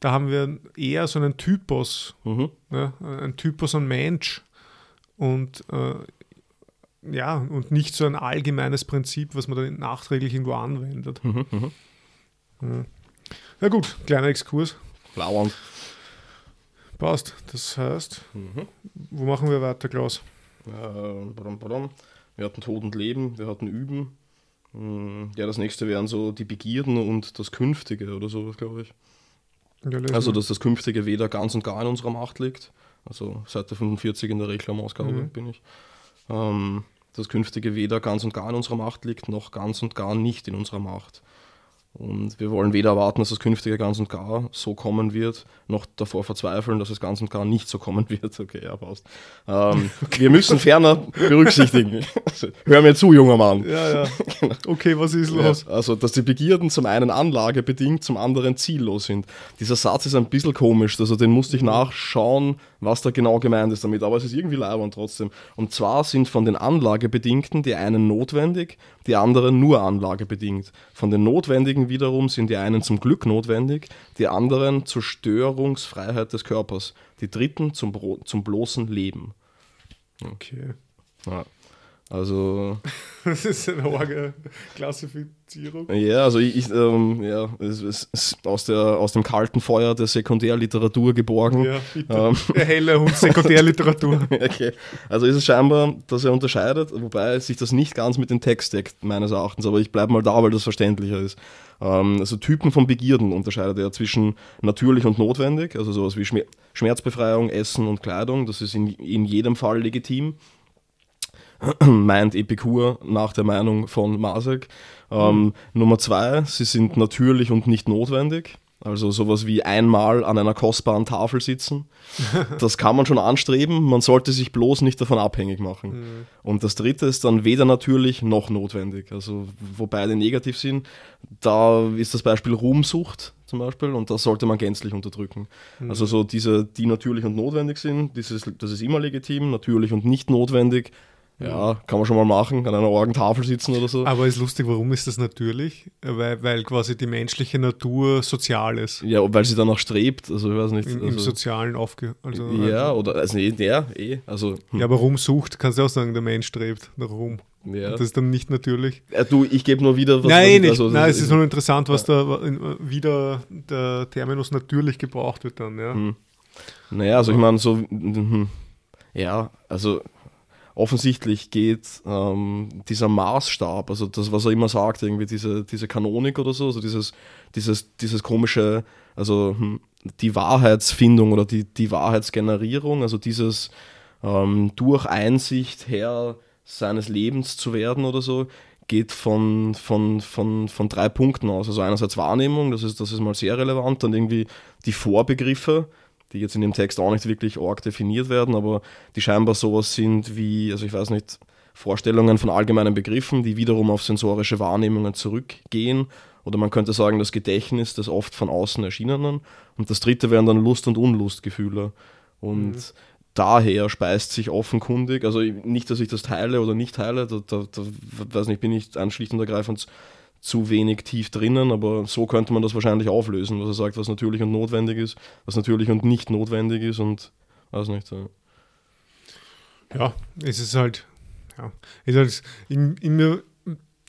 da haben wir eher so einen Typus, mhm. ja, ein Typus an Mensch und äh, ja, und nicht so ein allgemeines Prinzip, was man dann nachträglich irgendwo anwendet. Mhm, mhm. Ja. ja. gut, kleiner Exkurs. Lauernd. Passt. Das heißt, mhm. wo machen wir weiter, Klaus? Äh, wir hatten Tod und Leben, wir hatten Üben, ja, das nächste wären so die Begierden und das Künftige oder sowas, glaube ich. Ja, also, dass das Künftige weder ganz und gar in unserer Macht liegt. Also Seite 45 in der Reklamausgabe mhm. bin ich. Ähm, das Künftige weder ganz und gar in unserer Macht liegt, noch ganz und gar nicht in unserer Macht. Und wir wollen weder erwarten, dass das Künftige ganz und gar so kommen wird, noch davor verzweifeln, dass es ganz und gar nicht so kommen wird. Okay, ja, passt. Ähm, okay. Wir müssen ferner berücksichtigen. Hör mir zu, junger Mann. Ja, ja. Genau. Okay, was ist los? Ja, also, dass die Begierden zum einen anlagebedingt, zum anderen ziellos sind. Dieser Satz ist ein bisschen komisch, also den musste ich mhm. nachschauen, was da genau gemeint ist damit, aber es ist irgendwie leibend trotzdem. Und zwar sind von den Anlagebedingten die einen notwendig, die anderen nur anlagebedingt. Von den Notwendigen wiederum sind die einen zum Glück notwendig, die anderen zur Störungsfreiheit des Körpers, die dritten zum, zum bloßen Leben. Okay. Ja. Also. das ist eine arge Klassifizierung. Ja, also ich, ich ähm, ja, es ist aus, der, aus dem kalten Feuer der Sekundärliteratur geborgen. Ja. Ähm. Helle und Sekundärliteratur. okay. Also ist es scheinbar, dass er unterscheidet, wobei sich das nicht ganz mit dem Text deckt, meines Erachtens, aber ich bleibe mal da, weil das verständlicher ist. Ähm, also Typen von Begierden unterscheidet er zwischen natürlich und notwendig, also sowas wie Schmerzbefreiung, Essen und Kleidung, das ist in, in jedem Fall legitim meint Epikur nach der Meinung von Masek. Ähm, mhm. Nummer zwei, sie sind natürlich und nicht notwendig. Also sowas wie einmal an einer kostbaren Tafel sitzen. Das kann man schon anstreben, man sollte sich bloß nicht davon abhängig machen. Mhm. Und das dritte ist dann weder natürlich noch notwendig. Also wo beide negativ sind, da ist das Beispiel Ruhmsucht zum Beispiel und das sollte man gänzlich unterdrücken. Mhm. Also so diese, die natürlich und notwendig sind, dieses, das ist immer legitim, natürlich und nicht notwendig ja, kann man schon mal machen, an einer Orgentafel sitzen oder so. Aber ist lustig, warum ist das natürlich? Weil, weil quasi die menschliche Natur sozial ist. Ja, weil sie danach strebt, also ich weiß nicht. Im, also, im Sozialen aufge... Also, ja, also, oder, also nee, der, eh, also... Hm. Ja, aber Ruhm sucht, kannst du auch sagen, der Mensch strebt nach Ruhm. Ja. Das ist dann nicht natürlich. Ja, du, ich gebe nur wieder was. Nein, nicht. Also, Nein, es ist nur interessant, was ja. da wieder der Terminus natürlich gebraucht wird dann, ja. Hm. Naja, also ich meine, so, hm, ja, also offensichtlich geht ähm, dieser Maßstab, also das, was er immer sagt, irgendwie diese, diese Kanonik oder so, also dieses, dieses, dieses komische, also hm, die Wahrheitsfindung oder die, die Wahrheitsgenerierung, also dieses ähm, durch Einsicht Herr seines Lebens zu werden oder so, geht von, von, von, von drei Punkten aus. Also einerseits Wahrnehmung, das ist, das ist mal sehr relevant, dann irgendwie die Vorbegriffe, die jetzt in dem Text auch nicht wirklich arg definiert werden, aber die scheinbar sowas sind wie, also ich weiß nicht, Vorstellungen von allgemeinen Begriffen, die wiederum auf sensorische Wahrnehmungen zurückgehen. Oder man könnte sagen, das Gedächtnis des oft von außen Erschienenen. Und das dritte wären dann Lust- und Unlustgefühle. Und mhm. daher speist sich offenkundig, also nicht, dass ich das teile oder nicht teile, da, da, da weiß nicht, bin ich schlicht und ergreifend zu wenig tief drinnen, aber so könnte man das wahrscheinlich auflösen, was er sagt, was natürlich und notwendig ist, was natürlich und nicht notwendig ist und weiß nicht. So. Ja, es ist halt, ja, es ist halt in, in mir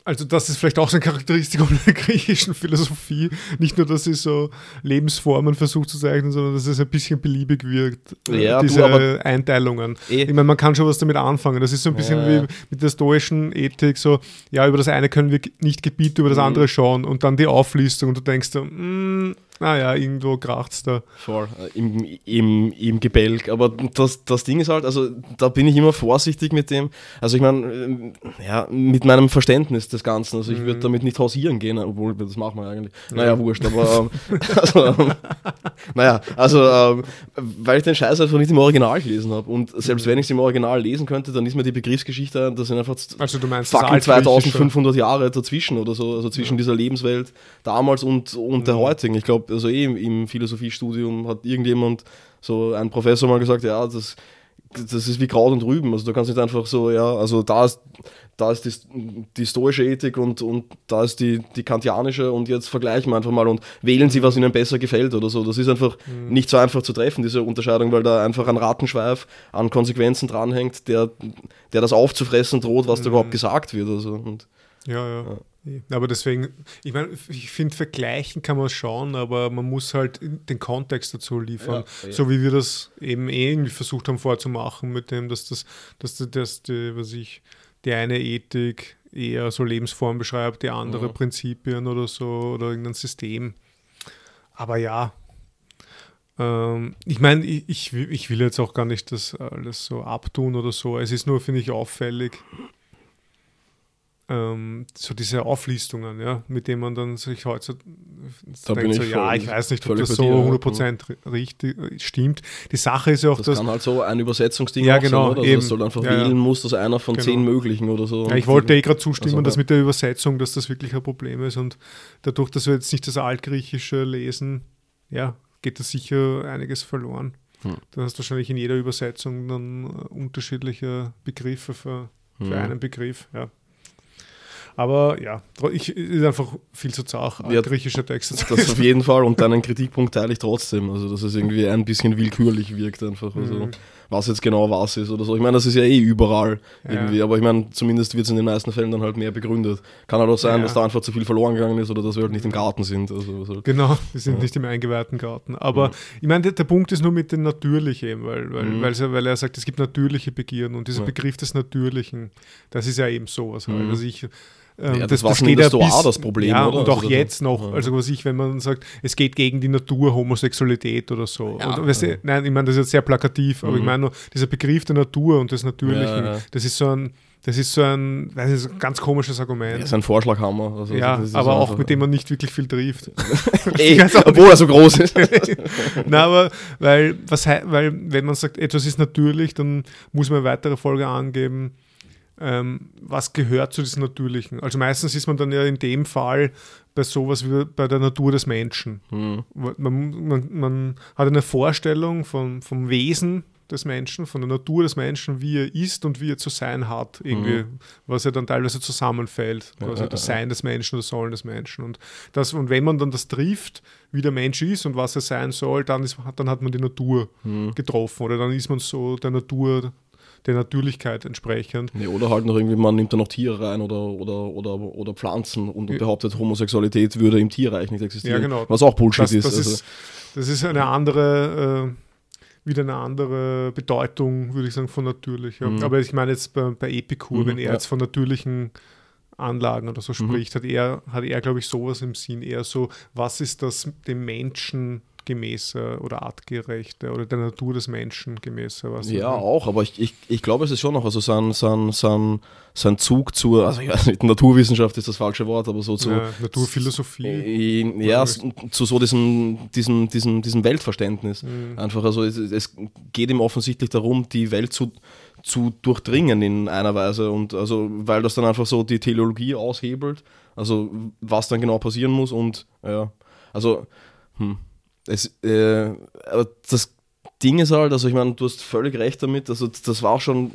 also das ist vielleicht auch so eine Charakteristik der griechischen Philosophie. Nicht nur, dass sie so Lebensformen versucht zu zeichnen, sondern dass es ein bisschen beliebig wirkt, äh, ja, diese du, Einteilungen. Eh. Ich meine, man kann schon was damit anfangen. Das ist so ein bisschen ja. wie mit der stoischen Ethik, so, ja, über das eine können wir nicht gebieten, über das mhm. andere schauen und dann die Auflistung und du denkst, so, mm, naja, ah irgendwo kracht es da. Voll, äh, im, im, im Gebälk. Aber das, das Ding ist halt, also da bin ich immer vorsichtig mit dem. Also ich meine, äh, ja, mit meinem Verständnis des Ganzen. Also ich würde mhm. damit nicht hausieren gehen, obwohl das machen wir eigentlich. Naja, wurscht, aber ähm, also, ähm, naja, also ähm, weil ich den Scheiß einfach nicht im Original gelesen habe. Und selbst mhm. wenn ich es im Original lesen könnte, dann ist mir die Begriffsgeschichte, das sind einfach also du meinst fucking 2500 Jahre dazwischen oder so, also zwischen ja. dieser Lebenswelt damals und, und mhm. der heutigen. Ich glaube, also eh im Philosophiestudium hat irgendjemand, so ein Professor mal gesagt, ja, das, das ist wie Kraut und Rüben. Also du kannst nicht einfach so, ja, also da ist, da ist die, die stoische Ethik und, und da ist die, die kantianische und jetzt vergleichen wir einfach mal und wählen sie, was ihnen besser gefällt oder so. Das ist einfach mhm. nicht so einfach zu treffen, diese Unterscheidung, weil da einfach ein Rattenschweif an Konsequenzen dranhängt, der, der das aufzufressen droht, was mhm. da überhaupt gesagt wird. Also. Und, ja, ja. ja. Aber deswegen, ich meine, ich finde, vergleichen kann man schon, aber man muss halt den Kontext dazu liefern. Ja, ja. So wie wir das eben eh irgendwie versucht haben vorzumachen, mit dem, dass das, dass, dass die, was ich, die eine Ethik eher so Lebensform beschreibt, die andere mhm. Prinzipien oder so oder irgendein System. Aber ja, ähm, ich meine, ich, ich, ich will jetzt auch gar nicht das alles so abtun oder so. Es ist nur, finde ich, auffällig, ähm, so diese Auflistungen, ja, mit denen man dann sich heute da denkt, so, ja, ich weiß nicht, ob das so 100% ja. richtig äh, stimmt. Die Sache ist ja auch, das dass... kann halt so ein Übersetzungsding ja, genau, sein, oder? Also, dass du einfach ja, wählen musst, dass einer von genau. zehn möglichen oder so. Ja, ich wollte eh gerade zustimmen, also, dass mit der Übersetzung, dass das wirklich ein Problem ist und dadurch, dass wir jetzt nicht das Altgriechische lesen, ja, geht da sicher einiges verloren. Hm. Du hast wahrscheinlich in jeder Übersetzung dann äh, unterschiedliche Begriffe für, für hm. einen Begriff, ja. Aber ja, ich, ist einfach viel zu zart, ja, griechische Texte zu Das auf jeden Fall und deinen Kritikpunkt teile ich trotzdem. Also, dass es irgendwie ein bisschen willkürlich wirkt einfach. Also, mhm. was jetzt genau was ist oder so. Ich meine, das ist ja eh überall irgendwie, ja. aber ich meine, zumindest wird es in den meisten Fällen dann halt mehr begründet. Kann halt auch sein, ja. dass da einfach zu viel verloren gegangen ist oder dass wir halt nicht im Garten sind. Also, also genau, wir sind nicht im eingeweihten Garten. Aber ich meine, der, der, Punkt ist nur mit dem Natürlichen, weil, weil, mhm. weil, weil, er sagt, es gibt natürliche Begierden und dieser Begriff des Natürlichen, das ist ja eben sowas halt. Mhm. Also ich ähm, ja, das, das, war schon geht das, bis, das Problem, ja, oder? Und auch also, jetzt noch, also was ich, wenn man sagt, es geht gegen die Natur, Homosexualität oder so. Ja, und, weißt du, nein, ich meine, das ist jetzt sehr plakativ, aber mhm. ich meine nur, dieser Begriff der Natur und des Natürlichen, das ist so ein, das ist so ein, das ist ein ganz komisches Argument. Das ist ein Vorschlaghammer. Also ja, aber auch mit dem man nicht wirklich viel trifft. Ey, obwohl er so groß ist. Na, aber weil, was, weil wenn man sagt, etwas ist natürlich, dann muss man eine weitere Folge angeben, ähm, was gehört zu diesem Natürlichen. Also meistens ist man dann ja in dem Fall bei sowas wie bei der Natur des Menschen. Mhm. Man, man, man, hat eine Vorstellung von, vom Wesen des Menschen, von der Natur des Menschen, wie er ist und wie er zu sein hat, irgendwie, mhm. was ja dann teilweise zusammenfällt, quasi ja, das Sein des Menschen, das Sollen des Menschen. Und, das, und wenn man dann das trifft, wie der Mensch ist und was er sein soll, dann, ist, dann hat man die Natur mhm. getroffen oder dann ist man so der Natur der Natürlichkeit entsprechend. Nee, oder halt noch irgendwie, man nimmt da noch Tiere rein oder, oder, oder, oder Pflanzen und Ja. behauptet, Homosexualität würde im Tierreich nicht existieren. Ja, genau. Was auch Bullshit Das, ist. das, also, ist, das ist eine andere, äh, wieder eine andere Bedeutung, würde ich sagen, von natürlich. Ja. Mhm. Aber ich meine jetzt bei, bei Epikur, Mhm, wenn er ja. jetzt von natürlichen Anlagen oder so Mhm. spricht, hat er, hat er glaube ich, sowas im Sinn, eher so, was ist das dem Menschen gemäße oder artgerechte oder der Natur des Menschen gemäße? Was ja, auch, aber ich, ich, ich glaube, es ist schon noch, also sein, sein, sein, sein Zug zur, also ich weiß nicht, Naturwissenschaft ist das falsche Wort, aber so zu, ja, Naturphilosophie. Äh, Ja, zu so diesem, diesem, diesem, diesem Weltverständnis. Mhm. Einfach, also es, es geht ihm offensichtlich darum, die Welt zu, zu durchdringen in einer Weise. Und also, weil das dann einfach so die Teleologie aushebelt, also was dann genau passieren muss und ja, also, hm, es, äh, aber das Ding ist halt, also ich meine, du hast völlig recht damit, also das war schon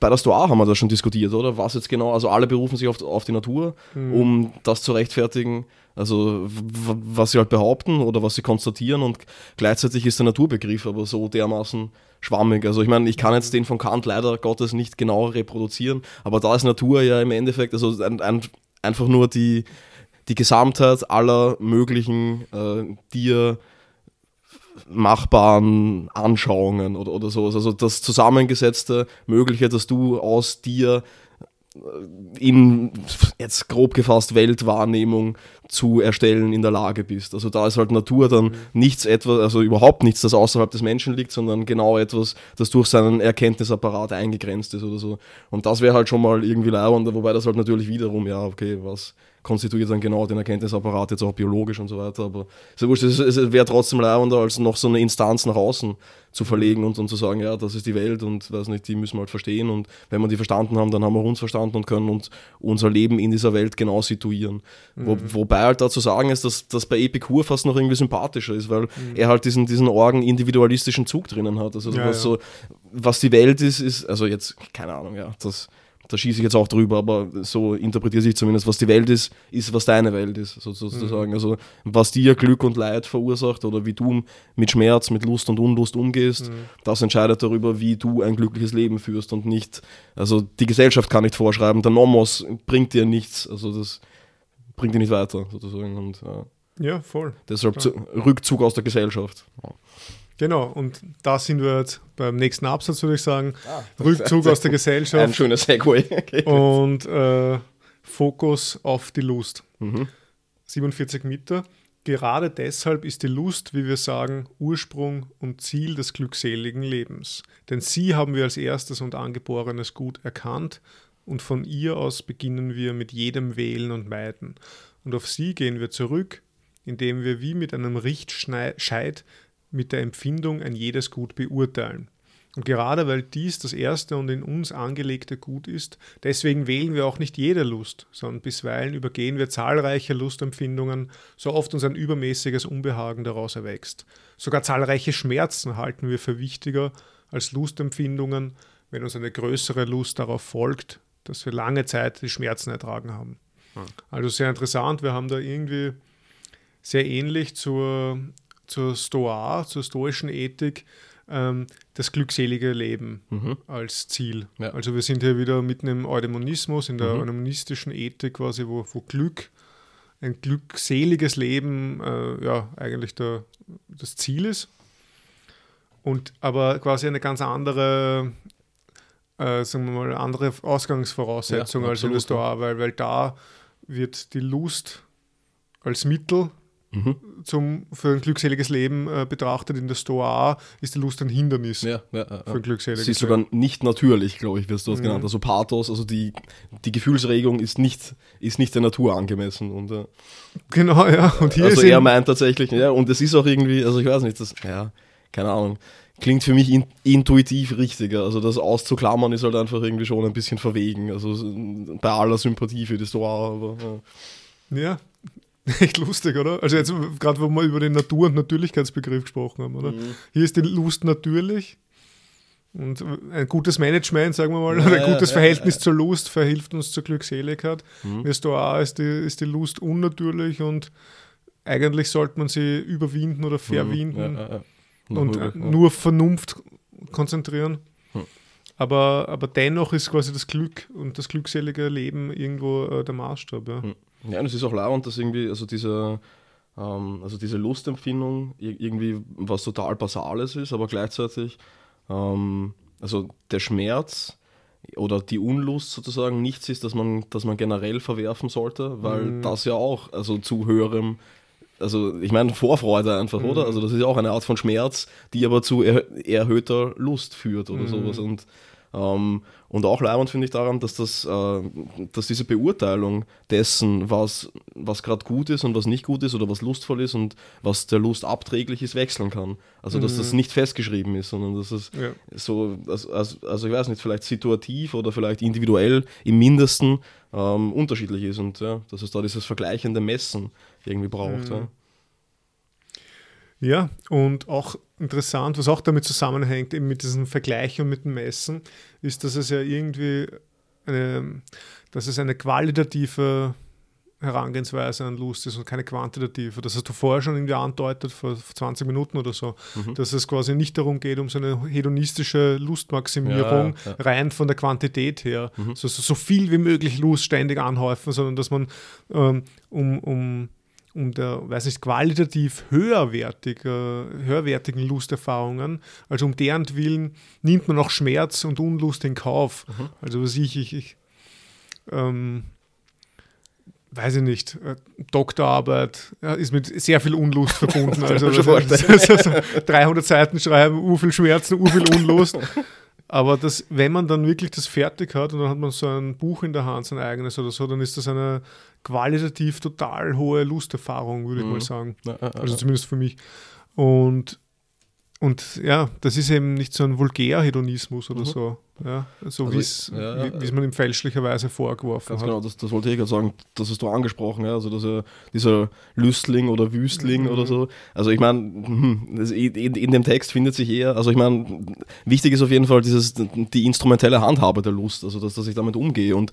bei der Stoa haben wir das schon diskutiert, oder? Was jetzt genau, also alle berufen sich auf, auf die Natur, Mhm. um das zu rechtfertigen, also was sie halt behaupten oder was sie konstatieren und gleichzeitig ist der Naturbegriff aber so dermaßen schwammig. Also ich meine, ich kann jetzt den von Kant leider Gottes nicht genau reproduzieren, aber da ist Natur ja im Endeffekt also ein, ein, einfach nur die, die Gesamtheit aller möglichen äh, dir machbaren Anschauungen oder, oder sowas. Also das zusammengesetzte Mögliche, dass du aus dir äh, in jetzt grob gefasst Weltwahrnehmung zu erstellen in der Lage bist. Also da ist halt Natur dann nichts etwas, also überhaupt nichts, das außerhalb des Menschen liegt, sondern genau etwas, das durch seinen Erkenntnisapparat eingegrenzt ist oder so. Und das wäre halt schon mal irgendwie leibend, wobei das halt natürlich wiederum, ja, okay, was konstituiert dann genau den Erkenntnisapparat jetzt auch biologisch und so weiter, aber ist ja wurscht, es, es wäre trotzdem leibender, als noch so eine Instanz nach außen zu verlegen und, und zu sagen, ja, das ist die Welt und weiß nicht, die müssen wir halt verstehen und wenn wir die verstanden haben, dann haben wir uns verstanden und können uns unser Leben in dieser Welt genau situieren. Wo, wobei halt da zu sagen ist, dass das bei Epikur fast noch irgendwie sympathischer ist, weil er halt diesen, diesen orgen individualistischen Zug drinnen hat. Also Ja, was, ja. so, was die Welt ist, ist, also jetzt, keine Ahnung, ja, das da schieße ich jetzt auch drüber, aber so interpretiere ich zumindest, was die Welt ist, ist, was deine Welt ist, so- sozusagen. Also was dir Glück und Leid verursacht oder wie du mit Schmerz, mit Lust und Unlust umgehst, das entscheidet darüber, wie du ein glückliches Leben führst und nicht, also die Gesellschaft kann nicht vorschreiben, der Nomos bringt dir nichts, also das bringt dir nicht weiter, sozusagen. Und ja, Ja, voll. deshalb zu, Rückzug aus der Gesellschaft. Genau, und da sind wir jetzt beim nächsten Absatz, würde ich sagen. Rückzug aus der Ein Gesellschaft schöner Segway. Okay. und äh, Fokus auf die Lust. Mhm. 47 Meter. Gerade deshalb ist die Lust, wie wir sagen, Ursprung und Ziel des glückseligen Lebens. Denn sie haben wir als erstes und angeborenes Gut erkannt und von ihr aus beginnen wir mit jedem Wählen und Meiden. Und auf sie gehen wir zurück, indem wir wie mit einem Richtscheit mit der Empfindung ein jedes Gut beurteilen. Und gerade weil dies das erste und in uns angelegte Gut ist, deswegen wählen wir auch nicht jede Lust, sondern bisweilen übergehen wir zahlreiche Lustempfindungen, so oft uns ein übermäßiges Unbehagen daraus erwächst. Sogar zahlreiche Schmerzen halten wir für wichtiger als Lustempfindungen, wenn uns eine größere Lust darauf folgt, dass wir lange Zeit die Schmerzen ertragen haben. Also sehr interessant, wir haben da irgendwie sehr ähnlich zur, zur Stoa, zur stoischen Ethik, ähm, das glückselige Leben als Ziel. Ja. Also wir sind hier wieder mitten im Eudaimonismus, in der Mhm. eudaemonistischen Ethik quasi, wo, wo Glück, ein glückseliges Leben äh, ja eigentlich der, das Ziel ist. Und aber quasi eine ganz andere, äh, sagen wir mal, andere Ausgangsvoraussetzung Ja, als in der Stoa, weil, weil da wird die Lust als Mittel Mhm. zum, für ein glückseliges Leben äh, betrachtet. In der Stoa ist die Lust ein Hindernis Ja, ja, ja, für ein glückseliges Sie ist Leben. sogar nicht natürlich, glaube ich, wirst du das Mhm. genannt. Also Pathos, also die, die Gefühlsregung ist nicht, ist nicht der Natur angemessen. Und, äh, Genau, ja. Und hier also ist er meint tatsächlich, ja, und es ist auch irgendwie, also ich weiß nicht, das, ja, keine Ahnung, klingt für mich in, intuitiv richtiger. Also das auszuklammern ist halt einfach irgendwie schon ein bisschen verwegen. Also bei aller Sympathie für die Stoa, aber ja. ja, echt lustig, oder? Also jetzt gerade, wo wir über den Natur- und Natürlichkeitsbegriff gesprochen haben, oder? Mhm. Hier ist die Lust natürlich. Und ein gutes Management, sagen wir mal, Ja, oder ein gutes ja, Verhältnis ja. zur Lust verhilft uns zur Glückseligkeit. Mhm. Stoa ist die, ist die Lust unnatürlich und eigentlich sollte man sie überwinden oder verwinden. Mhm. Ja, ja. und nur Vernunft konzentrieren. aber, aber dennoch ist quasi das Glück und das glückselige Leben irgendwo äh, der Maßstab. Ja. Hm. Ja, und es ist auch lauernd, dass irgendwie, also diese, ähm, also diese Lustempfindung irgendwie was total Basales ist, aber gleichzeitig, ähm, also der Schmerz oder die Unlust sozusagen nichts ist, dass man, dass man generell verwerfen sollte, weil mhm. das ja auch also zu höherem also ich meine Vorfreude einfach, mhm. oder? Also das ist ja auch eine Art von Schmerz, die aber zu er erhöhter Lust führt oder mhm. sowas. Und ähm, und auch leibend finde ich daran, dass, das, äh, dass diese Beurteilung dessen, was, was gerade gut ist und was nicht gut ist oder was lustvoll ist und was der Lust abträglich ist, wechseln kann. Also dass mhm. das nicht festgeschrieben ist, sondern dass es ja. so, also, also ich weiß nicht, vielleicht situativ oder vielleicht individuell im Mindesten ähm, unterschiedlich ist und ja, dass es da dieses vergleichende Messen irgendwie braucht. Mhm. Ja. Ja, und auch interessant, was auch damit zusammenhängt, eben mit diesem Vergleich und mit dem Messen, ist, dass es ja irgendwie eine, dass es eine qualitative Herangehensweise an Lust ist und keine quantitative. Das hast du vorher schon irgendwie andeutet, vor 20 Minuten oder so, mhm. dass es quasi nicht darum geht, um so eine hedonistische Lustmaximierung ja, ja. rein von der Quantität her, mhm. so, so, so, viel wie möglich Lust ständig anhäufen, sondern dass man ähm, um, um um der, weiß nicht, qualitativ höherwertiger, höherwertigen Lusterfahrungen, also um deren Willen nimmt man auch Schmerz und Unlust in Kauf. Mhm. Also was ich, ich, ich ähm, weiß ich nicht, äh, Doktorarbeit ja, ist mit sehr viel Unlust verbunden. also, also, also 300 Seiten schreiben, u viel Schmerzen, u viel Unlust. Aber das, wenn man dann wirklich das fertig hat und dann hat man so ein Buch in der Hand, sein eigenes oder so, dann ist das eine qualitativ total hohe Lusterfahrung, würde ich mhm. mal sagen. Also zumindest für mich. Und und ja, das ist eben nicht so ein Vulgärhedonismus oder mhm. so. Ja, so also ja, wie es man ihm fälschlicherweise vorgeworfen hat. Genau, das, das wollte ich gerade sagen, das hast du angesprochen, ja, also dass dieser Lüstling oder Wüstling mhm. oder so. Also ich meine, hm, in, in, dem Text findet sich eher, also ich meine, wichtig ist auf jeden Fall dieses, die instrumentelle Handhabe der Lust, also dass, dass ich damit umgehe und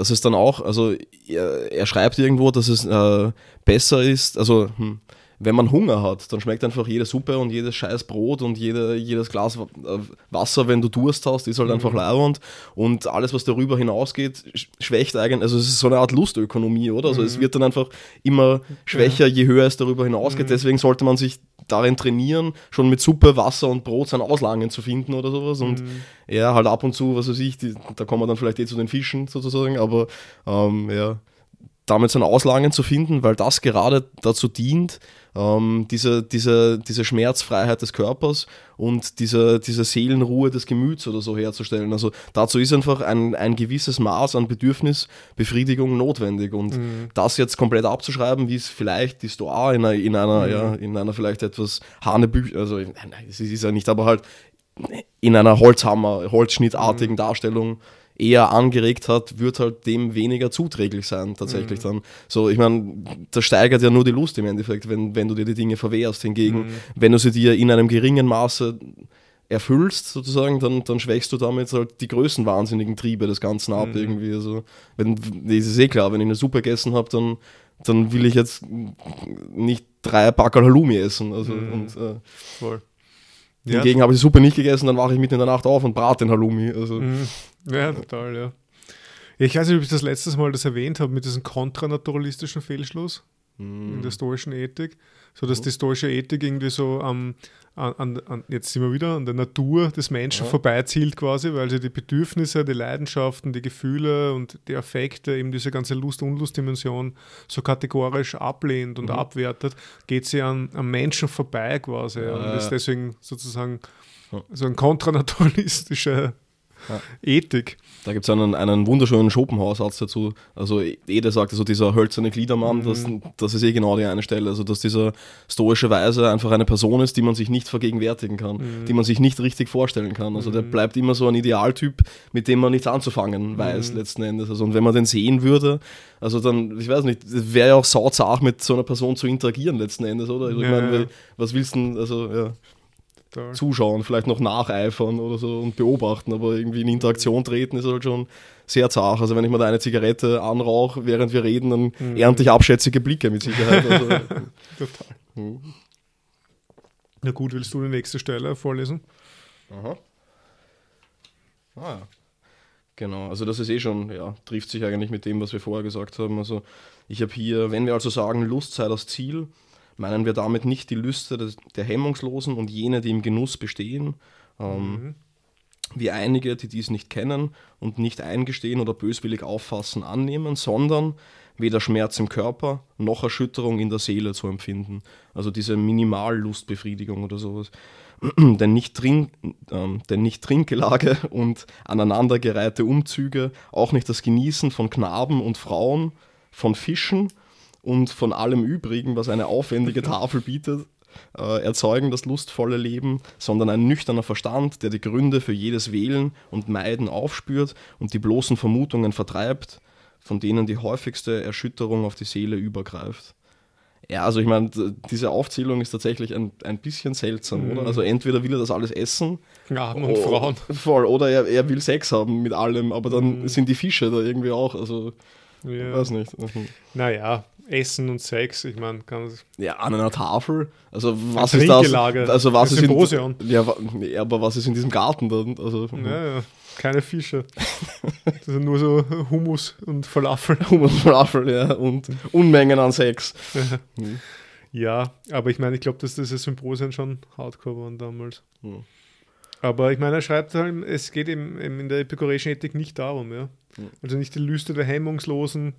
dass es dann auch, also er, er schreibt irgendwo, dass es äh, besser ist, also hm, wenn man Hunger hat, dann schmeckt einfach jede Suppe und jedes scheiß Brot und jede, jedes Glas äh, Wasser, wenn du Durst hast, ist halt mhm. einfach leiernd. Und alles, was darüber hinausgeht, schwächt eigentlich, also es ist so eine Art Lustökonomie, oder? Also mhm. es wird dann einfach immer schwächer, ja. je höher es darüber hinausgeht. Mhm. Deswegen sollte man sich darin trainieren, schon mit Suppe, Wasser und Brot sein Auslangen zu finden oder sowas. Und mhm. ja, halt ab und zu, was weiß ich, die, da kommen wir dann vielleicht eh zu den Fischen sozusagen, aber ähm, ja, damit sein Auslangen zu finden, weil das gerade dazu dient, ähm, diese, diese, diese Schmerzfreiheit des Körpers und diese, diese Seelenruhe des Gemüts oder so herzustellen. Also dazu ist einfach ein, ein gewisses Maß an Bedürfnisbefriedigung notwendig. Und mhm. das jetzt komplett abzuschreiben, wie es vielleicht die Stoa in einer, in einer, mhm. ja, in einer vielleicht etwas Hanebü, also nein, es ist ja nicht, aber halt in einer Holzhammer, Holzschnittartigen mhm. Darstellung eher angeregt hat, wird halt dem weniger zuträglich sein, tatsächlich mhm. dann. So, ich meine, das steigert ja nur die Lust im Endeffekt, wenn, wenn du dir die Dinge verwehrst. Hingegen, mhm. wenn du sie dir in einem geringen Maße erfüllst, sozusagen, dann, dann schwächst du damit halt die größenwahnsinnigen Triebe des Ganzen ab, mhm. irgendwie. Also, wenn, das ist eh klar, wenn ich eine Suppe gegessen habe, dann, dann will ich jetzt nicht drei Packerl Halloumi essen. Also, mhm. und, äh, Voll. Hingegen ja. habe ich die Suppe nicht gegessen, dann wache ich mitten in der Nacht auf und brate den Halloumi. Also. Mhm. Ja, total, ja. Ich weiß nicht, ob ich das letztes Mal das erwähnt habe mit diesem kontranaturalistischen Fehlschluss mm. in der stoischen Ethik. So dass oh. die stoische Ethik irgendwie so am, an, an, jetzt sind wir wieder an der Natur des Menschen ja. vorbeizielt quasi, weil sie die Bedürfnisse, die Leidenschaften, die Gefühle und die Affekte, eben diese ganze Lust-Unlust-Dimension so kategorisch ablehnt und mhm. abwertet, geht sie an, am Menschen vorbei quasi ja. und ist deswegen sozusagen so ein kontranaturalistischer ja. Ethik. Da gibt es einen, einen wunderschönen Schopenhauer-Satz dazu. Also Ede sagt, also dieser hölzerne Gliedermann, mhm. das, das ist eh genau die eine Stelle. Also dass dieser stoische Weise einfach eine Person ist, die man sich nicht vergegenwärtigen kann, mhm. die man sich nicht richtig vorstellen kann. Also mhm. der bleibt immer so ein Idealtyp, mit dem man nichts anzufangen weiß, mhm. letzten Endes. Also und wenn man den sehen würde, also dann, ich weiß nicht, wäre ja auch sauzart mit so einer Person zu interagieren letzten Endes, oder? Also ich ja, meine, was willst du denn, also ja. Total. zuschauen, vielleicht noch nacheifern oder so und beobachten, aber irgendwie in Interaktion treten ist halt schon sehr zart. Also wenn ich mir da eine Zigarette anrauche, während wir reden, dann mhm. ernte ich abschätzige Blicke mit Sicherheit. Also, Total. Mhm. Na gut, willst du die nächste Stelle vorlesen? Aha. Ah, ja. Genau, also das ist eh schon, ja, trifft sich eigentlich mit dem, was wir vorher gesagt haben. Also ich habe hier, wenn wir also sagen, Lust sei das Ziel, meinen wir damit nicht die Lüste des, der Hemmungslosen und jene, die im Genuss bestehen. Ähm, Mhm. Wie einige, die dies nicht kennen und nicht eingestehen oder böswillig auffassen, annehmen, sondern weder Schmerz im Körper noch Erschütterung in der Seele zu empfinden. Also diese Minimallustbefriedigung oder sowas. denn, nicht Trink, ähm, denn nicht Trinkgelage und aneinandergereihte Umzüge, auch nicht das Genießen von Knaben und Frauen, von Fischen und von allem Übrigen, was eine aufwendige Tafel bietet, äh, erzeugen das lustvolle Leben, sondern ein nüchterner Verstand, der die Gründe für jedes Wählen und Meiden aufspürt und die bloßen Vermutungen vertreibt, von denen die häufigste Erschütterung auf die Seele übergreift. Ja, also ich meine, diese Aufzählung ist tatsächlich ein, ein bisschen seltsam, oder? Also entweder will er das alles essen Knaben und Frauen. Voll, oder er, er will Sex haben mit allem, aber dann sind die Fische da irgendwie auch, also Ja. weiß nicht. Mhm. Naja, Essen und Sex, ich meine, kann Ja, an einer Tafel. Also was ist das? Also was ist in, ja, ja, aber was ist in diesem Garten dann? Also Ja, ja, keine Fische. Das sind nur so Hummus und Falafel. Hummus Falafel, ja, und Unmengen an Sex. Ja, aber ich meine, ich glaube, dass diese Symposien schon hardcore waren damals. Hm. Aber ich meine, er schreibt halt, es geht eben, eben in der epikureischen Ethik nicht darum, ja. Hm. Also nicht die Lüste der Hemmungslosen.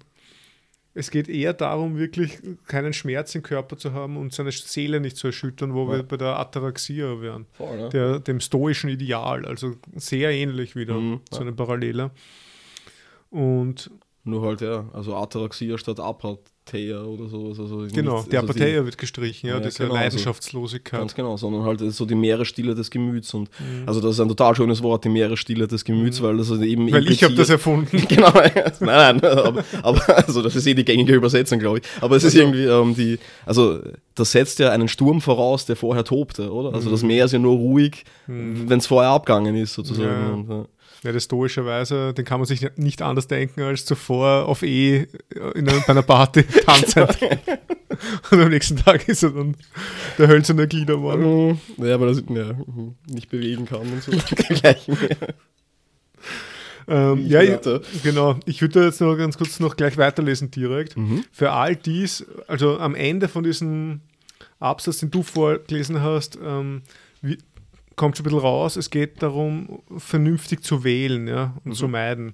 Es geht eher darum, wirklich keinen Schmerz im Körper zu haben und seine Seele nicht zu erschüttern, wo Ja. wir bei der Ataraxia wären. Voll, ne? Der, dem stoischen Ideal, also sehr ähnlich wieder, Mhm, so eine Parallele. Und Nur halt, ja, also Ataraxia statt Apatheia oder sowas. Also genau, nicht- die also Apatheia wird gestrichen, ja, Ja, diese genau, also Leidenschaftslosigkeit. Ganz genau, sondern halt so die Meeresstille des Gemüts. Und Mhm. also das ist ein total schönes Wort, die Meeresstille des Gemüts, weil das also eben Weil ich habe das erfunden. Genau, nein, nein, aber, aber also das ist eh die gängige Übersetzung, glaube ich. Aber es ist irgendwie ähm, die, also das setzt ja einen Sturm voraus, der vorher tobte, oder? Also das Meer ist ja nur ruhig, wenn es vorher abgegangen ist, sozusagen. Mhm. Ja. Und, ja. Ja, der stoischerweise, den kann man sich nicht anders denken als zuvor auf E in einer, bei einer Party tanzend. Und am nächsten Tag ist er dann der hölzerne Gliedermann. Ja, aber das ja, nicht bewegen kann und so. Dergleichen. Ähm, ja, ich genau. Ich würde jetzt noch ganz kurz noch gleich weiterlesen direkt. Mhm. Für all dies, also am Ende von diesem Absatz, den du vorgelesen hast, ähm, wie, kommt schon ein bisschen raus, es geht darum, vernünftig zu wählen ja, und zu meiden.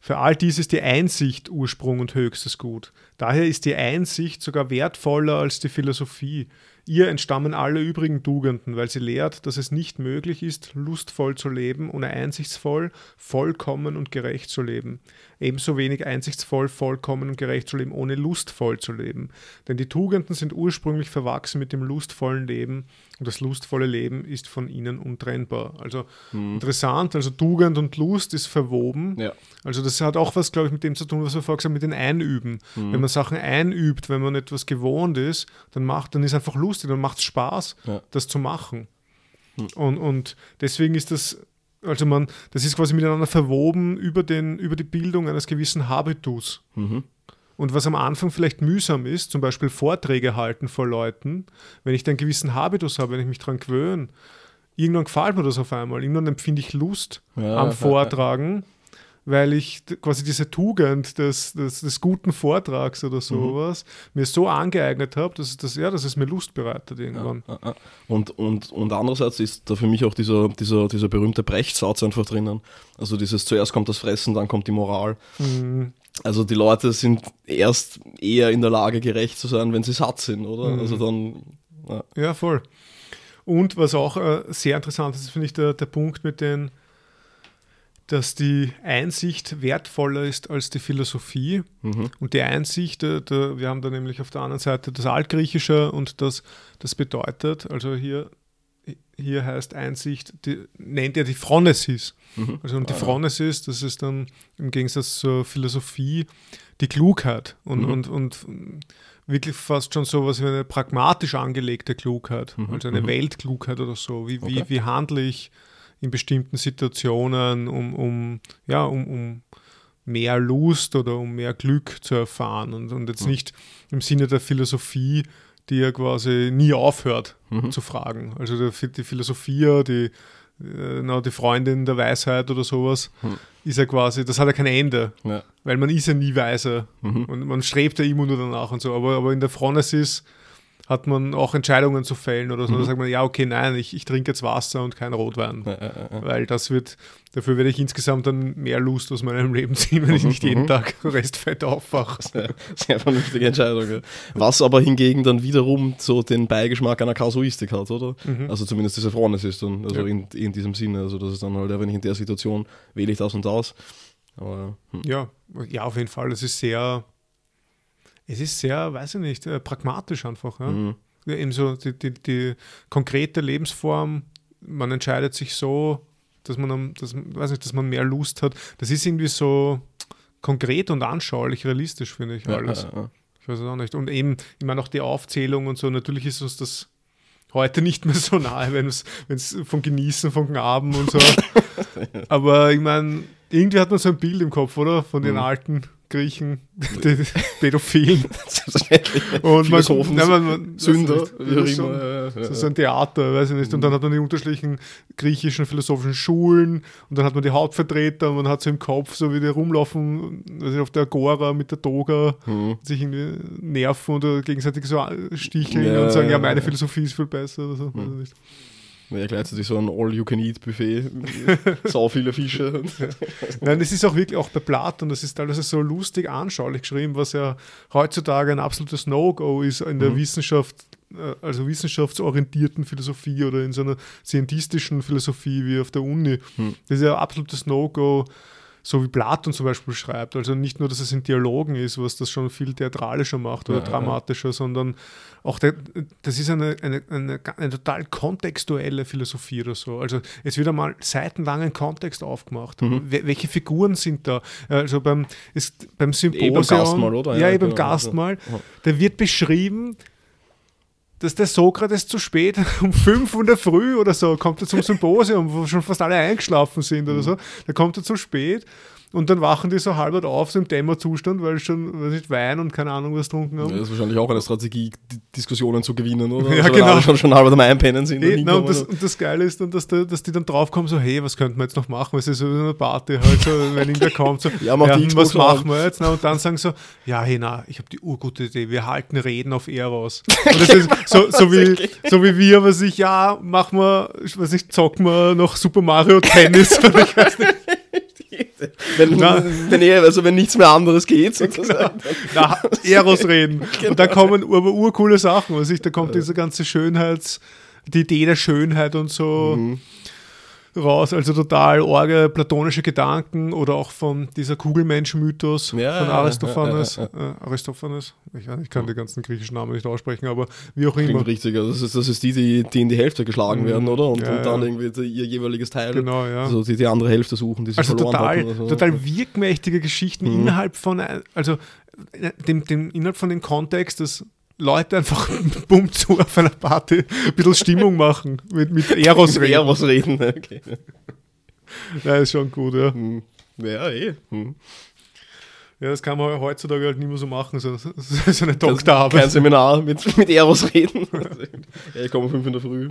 Für all dies ist die Einsicht Ursprung und höchstes Gut. Daher ist die Einsicht sogar wertvoller als die Philosophie. Ihr entstammen alle übrigen Tugenden, weil sie lehrt, dass es nicht möglich ist, lustvoll zu leben, ohne einsichtsvoll, vollkommen und gerecht zu leben. Ebenso wenig einsichtsvoll, vollkommen und gerecht zu leben, ohne lustvoll zu leben. Denn die Tugenden sind ursprünglich verwachsen mit dem lustvollen Leben und das lustvolle Leben ist von ihnen untrennbar. Also interessant, also Tugend und Lust ist verwoben. Ja. Also das hat auch was, glaube ich, mit dem zu tun, was wir vorher gesagt haben, mit dem Einüben. Mhm. Wenn man Sachen einübt, wenn man etwas gewohnt ist, dann macht, dann ist einfach lustig, dann macht es Spaß, Ja. Hm. das zu machen. Und, und deswegen ist das, also man, das ist quasi miteinander verwoben über, den, über die Bildung eines gewissen Habitus. Mhm. Und was am Anfang vielleicht mühsam ist, zum Beispiel Vorträge halten vor Leuten, wenn ich dann einen gewissen Habitus habe, wenn ich mich daran gewöhne, irgendwann gefällt mir das auf einmal. Irgendwann empfinde ich Lust Ja, am ja, Vortragen, weil ich quasi diese Tugend des, des, des guten Vortrags oder sowas mir so angeeignet habe, dass, das, ja, dass es mir Lust bereitet irgendwann. Ah. Und, und, und andererseits ist da für mich auch dieser, dieser, dieser berühmte Brechtsatz einfach drinnen. Also dieses zuerst kommt das Fressen, dann kommt die Moral. Mhm. Also die Leute sind erst eher in der Lage, gerecht zu sein, wenn sie satt sind, oder? Mhm. Also dann, ja. Ja, voll. Und was auch äh, sehr interessant ist, finde ich der, der Punkt mit den, dass die Einsicht wertvoller ist als die Philosophie. Mhm. Und die Einsicht, äh, da, wir haben da nämlich auf der anderen Seite das Altgriechische und das, das bedeutet, also hier, hier heißt Einsicht, die, nennt er die Phronesis. Mhm. Also und die Ah. Phronesis, das ist dann im Gegensatz zur Philosophie die Klugheit und, Mhm. und, und wirklich fast schon so was wie eine pragmatisch angelegte Klugheit, Mhm, also eine mhm. Weltklugheit oder so. Wie, wie, Okay. wie handle ich in bestimmten Situationen, um, um, ja, um, um mehr Lust oder um mehr Glück zu erfahren und, und jetzt Mhm. nicht im Sinne der Philosophie, die ja quasi nie aufhört Mhm. zu fragen. Also die Philosophie, die äh, na, die Freundin der Weisheit oder sowas, ist ja quasi, das hat ja kein Ende, Ja. weil man ist ja nie weise und man strebt ja immer nur danach und so, aber, aber in der Phronesis hat man auch Entscheidungen zu fällen oder so, da sagt man, ja, okay, nein, ich, ich trinke jetzt Wasser und kein Rotwein, Ja, ja, ja. weil das wird, dafür werde ich insgesamt dann mehr Lust aus meinem Leben ziehen, wenn ich nicht jeden Tag restfett aufwache. Sehr, sehr vernünftige Entscheidung. Was aber hingegen dann wiederum so den Beigeschmack einer Kasuistik hat, oder? Also zumindest diese Phronesis dann, also in, in diesem Sinne. Also das ist dann halt, wenn ich in der Situation wähle ich das und das. Aber hm. Ja, ja, auf jeden Fall. Es ist sehr, es ist sehr, weiß ich nicht, äh, pragmatisch einfach. Ja? Mhm. Ja, Eben so die, die, die konkrete Lebensform, man entscheidet sich so, dass man, dass, weiß nicht, dass man mehr Lust hat. Das ist irgendwie so konkret und anschaulich, realistisch, finde ich alles. ja. Ich weiß es auch nicht. Und eben, ich meine auch die Aufzählung und so, natürlich ist uns das heute nicht mehr so nahe, wenn es von Genießen, von Knaben und so. Aber ich meine, irgendwie hat man so ein Bild im Kopf, oder? Von den Mhm. alten Griechen, die Pädophilen. Und Philosophen, nein, man, man, Sünder, nicht, wie auch das ist so, immer. Ja, so ein Theater, weiß ich nicht. Und dann hat man die unterschiedlichen griechischen philosophischen Schulen und dann hat man die Hauptvertreter und man hat so im Kopf, so wie die rumlaufen, weiß ich, auf der Agora mit der Toga, Mhm. sich irgendwie nerven oder gegenseitig so sticheln Ja, und sagen, ja, meine. Philosophie ist viel besser oder so. Weiß Ja, gleichzeitig so ein All-You-Can-Eat-Buffet, sau viele Fische. Nein, es ist auch wirklich, auch bei Platon, das ist alles so lustig anschaulich geschrieben, was ja heutzutage ein absolutes No-Go ist in der Wissenschaft, äh, also wissenschaftsorientierten Philosophie oder in so einer scientistischen Philosophie wie auf der Uni. Das ist ja ein absolutes No-Go, so wie Platon zum Beispiel schreibt. Also nicht nur, dass es in Dialogen ist, was das schon viel theatralischer macht oder Ja, ja. dramatischer, sondern auch der, das ist eine, eine, eine, eine total kontextuelle Philosophie oder so. Also es wird einmal seitenlang ein Kontext aufgemacht. Mhm. Wel- Welche Figuren sind da? Also beim, ist, beim Eh Symposium. beim Gastmahl, oder? Ja, Ja, eh beim genau. Gastmahl. Ja. Da wird beschrieben, dass der Sokrates zu spät, um 5 Uhr in der Früh oder so, kommt er zum Symposium, wo schon fast alle eingeschlafen sind oder so. Da kommt er zu spät und dann wachen die so halb auf, so im Dämmerzustand, weil sie schon weiß nicht, Wein und keine Ahnung was getrunken haben. Das ist wahrscheinlich auch eine Strategie, die Diskussionen zu gewinnen, oder? Ja, also, genau. schon, schon halb am Einpennen sind. Eh, dann na, und, das, und das Geile ist dann, dass, da, dass die dann draufkommen, so, hey, was könnten wir jetzt noch machen? Es ist so eine Party halt, so, wenn irgendwer kommt, so, Ja, mach die hm, was machen wir jetzt? Na, und dann sagen so, ja, hey, na, ich habe die urgute Idee, wir halten Reden auf Eros. Und das ist so, so, wie, so wie wir, was ich, ja, machen wir, ich weiß nicht, zocken wir noch Super Mario Tennis. oder ich weiß nicht. Wenn, Na. wenn, also wenn nichts mehr anderes geht, sozusagen. Na, Eros reden. Und da kommen aber urcoole Sachen. Was ich, da kommt diese ganze Schönheits, die Idee der Schönheit und so raus. Also total orge platonische Gedanken oder auch von dieser Kugelmensch-Mythos Ja, von ja, Aristophanes. ja, Äh, Aristophanes? Ich, ich kann die ganzen griechischen Namen nicht aussprechen, aber wie auch Klingt immer. richtig. Also das, ist, das ist die, die, die in die Hälfte geschlagen werden, oder? Und, Mhm. Ja, und dann ja. irgendwie die- ihr jeweiliges Teil. Genau, ja. Also die, die andere Hälfte suchen, die sie Also verloren total, hatten. oder so. total wirkmächtige Geschichten Mhm. innerhalb von, also äh, dem, dem, innerhalb von dem Kontext, dass Leute einfach bumm zu auf einer Party ein bisschen Stimmung machen mit, mit Eros reden. Eros reden. Okay. Ja, ist schon gut, ja. Hm. Ja, eh. Hm. Ja, das kann man heutzutage halt nicht mehr so machen, so, so, eine Doktorarbeit. Kein Seminar mit, mit Eros reden. ja, ich komme um fünf in der Früh.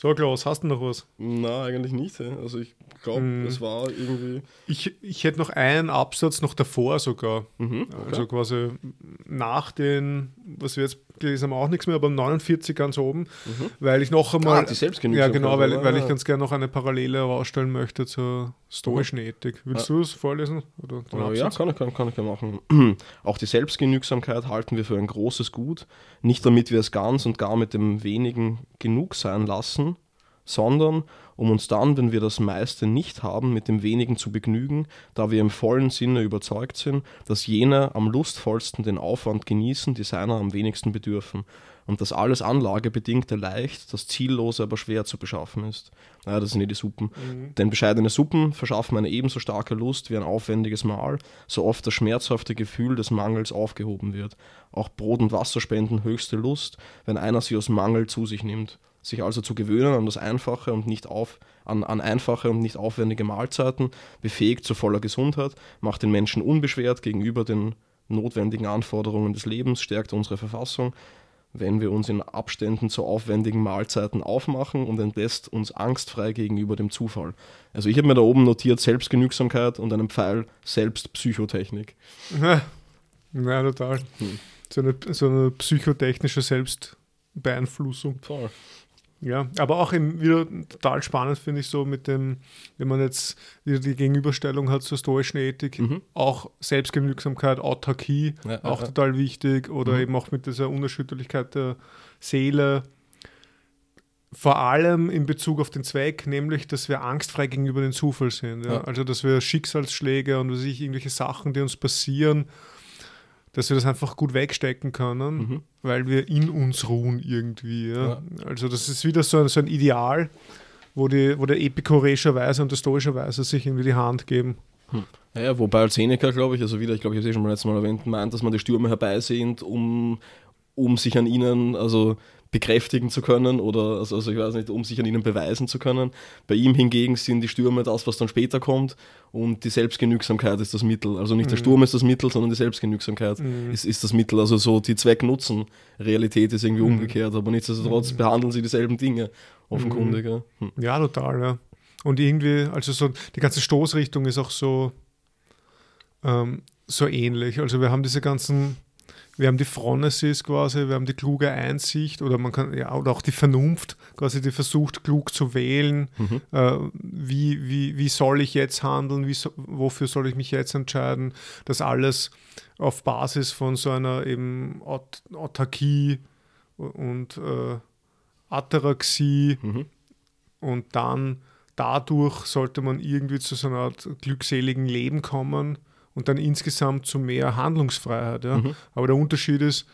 So, Klaus, hast du noch was? Na, eigentlich nicht. Also ich glaube, Hm. es war irgendwie. Ich, ich hätte noch einen Absatz noch davor sogar. Mhm, Also quasi nach den, was wir jetzt haben, auch nichts mehr, aber 49 ganz oben, weil ich noch einmal. Ah, die Selbstgenügsamkeit, Ja, genau, weil, weil ich Ah. ganz gerne noch eine Parallele herausstellen möchte zur stoischen Ethik. Willst du es vorlesen? Oder Ah, ja, kann ich, kann, kann ich ja machen. Auch die Selbstgenügsamkeit halten wir für ein großes Gut, nicht damit wir es ganz und gar mit dem wenigen genug sein lassen, sondern um uns dann, wenn wir das meiste nicht haben, mit dem wenigen zu begnügen, da wir im vollen Sinne überzeugt sind, dass jene am lustvollsten den Aufwand genießen, die seiner am wenigsten bedürfen, und dass alles Anlagebedingte leicht, das Ziellose aber schwer zu beschaffen ist. Ja, das sind eh die Suppen. Denn bescheidene Suppen verschaffen eine ebenso starke Lust wie ein aufwendiges Mahl, so oft das schmerzhafte Gefühl des Mangels aufgehoben wird. Auch Brot und Wasser spenden höchste Lust, wenn einer sie aus Mangel zu sich nimmt. Sich also zu gewöhnen an das Einfache und nicht auf, an, an einfache und nicht aufwendige Mahlzeiten, befähigt zu voller Gesundheit, macht den Menschen unbeschwert gegenüber den notwendigen Anforderungen des Lebens, stärkt unsere Verfassung, wenn wir uns in Abständen zu aufwendigen Mahlzeiten aufmachen und entlässt uns angstfrei gegenüber dem Zufall. Also ich habe mir da oben notiert Selbstgenügsamkeit und einen Pfeil Selbstpsychotechnik. Ja, ja total. Hm. So, eine, so eine psychotechnische Selbstbeeinflussung. Voll. Ja, aber auch eben wieder total spannend finde ich so mit dem, wenn man jetzt die Gegenüberstellung hat zur stoischen Ethik, mhm. auch Selbstgenügsamkeit, Autarkie, ja, auch ja, total wichtig oder mhm. eben auch mit dieser Unerschütterlichkeit der Seele. Vor allem in Bezug auf den Zweck, nämlich, dass wir angstfrei gegenüber dem Zufall sind. Ja? Also, dass wir Schicksalsschläge und was ich, irgendwelche Sachen, die uns passieren, dass wir das einfach gut wegstecken können, mhm. weil wir in uns ruhen irgendwie. Ja? Ja. Also das ist wieder so ein, so ein Ideal, wo, die, wo der epikureische Weise und der stoische Weise sich irgendwie die Hand geben. Hm. Ja, wobei als Seneca, glaube ich, also wieder, ich glaube, ich habe es eh schon mal letztes Mal erwähnt, meint, dass man die Stürme herbeisehnt, um, um sich an ihnen, also bekräftigen zu können oder, also, also ich weiß nicht, um sich an ihnen beweisen zu können. Bei ihm hingegen sind die Stürme das, was dann später kommt und die Selbstgenügsamkeit ist das Mittel. Also nicht mhm. der Sturm ist das Mittel, sondern die Selbstgenügsamkeit mhm. ist, ist das Mittel. Also so die Zweck-Nutzen-Realität ist irgendwie mhm. umgekehrt, aber nichtsdestotrotz mhm. behandeln sie dieselben Dinge, offenkundig. Ja. Hm. ja, total, ja. Und irgendwie, also so die ganze Stoßrichtung ist auch so, ähm, so ähnlich. Also wir haben diese ganzen wir haben die Phronesis quasi, wir haben die kluge Einsicht oder man kann ja oder auch die Vernunft, quasi die versucht, klug zu wählen. Mhm. Äh, wie, wie, wie soll ich jetzt handeln? Wie so, wofür soll ich mich jetzt entscheiden? Das alles auf Basis von so einer eben Aut Autarkie und äh, Ataraxie mhm. und dann dadurch sollte man irgendwie zu so einer Art glückseligen Leben kommen und dann insgesamt zu mehr Handlungsfreiheit. Ja. Mhm. Aber der Unterschied ist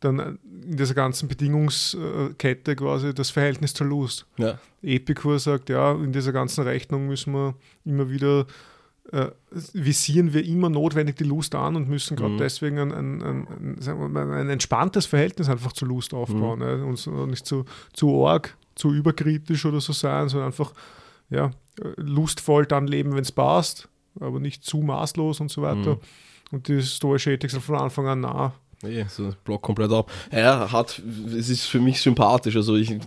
dann in dieser ganzen Bedingungskette quasi das Verhältnis zur Lust. Ja. Epicur sagt, ja, in dieser ganzen Rechnung müssen wir immer wieder äh, visieren wir immer notwendig die Lust an und müssen gerade mhm. deswegen ein, ein, ein, ein, entspanntes Verhältnis einfach zur Lust aufbauen. Mhm. Ne? Und nicht zu, zu arg, zu überkritisch oder so sein, sondern einfach ja, lustvoll dann leben, wenn es passt aber nicht zu maßlos und so weiter. Mhm. Und die stoische Ethik ist von Anfang an nah. Nee, so Block komplett ab. Er hat, es ist für mich sympathisch, also ich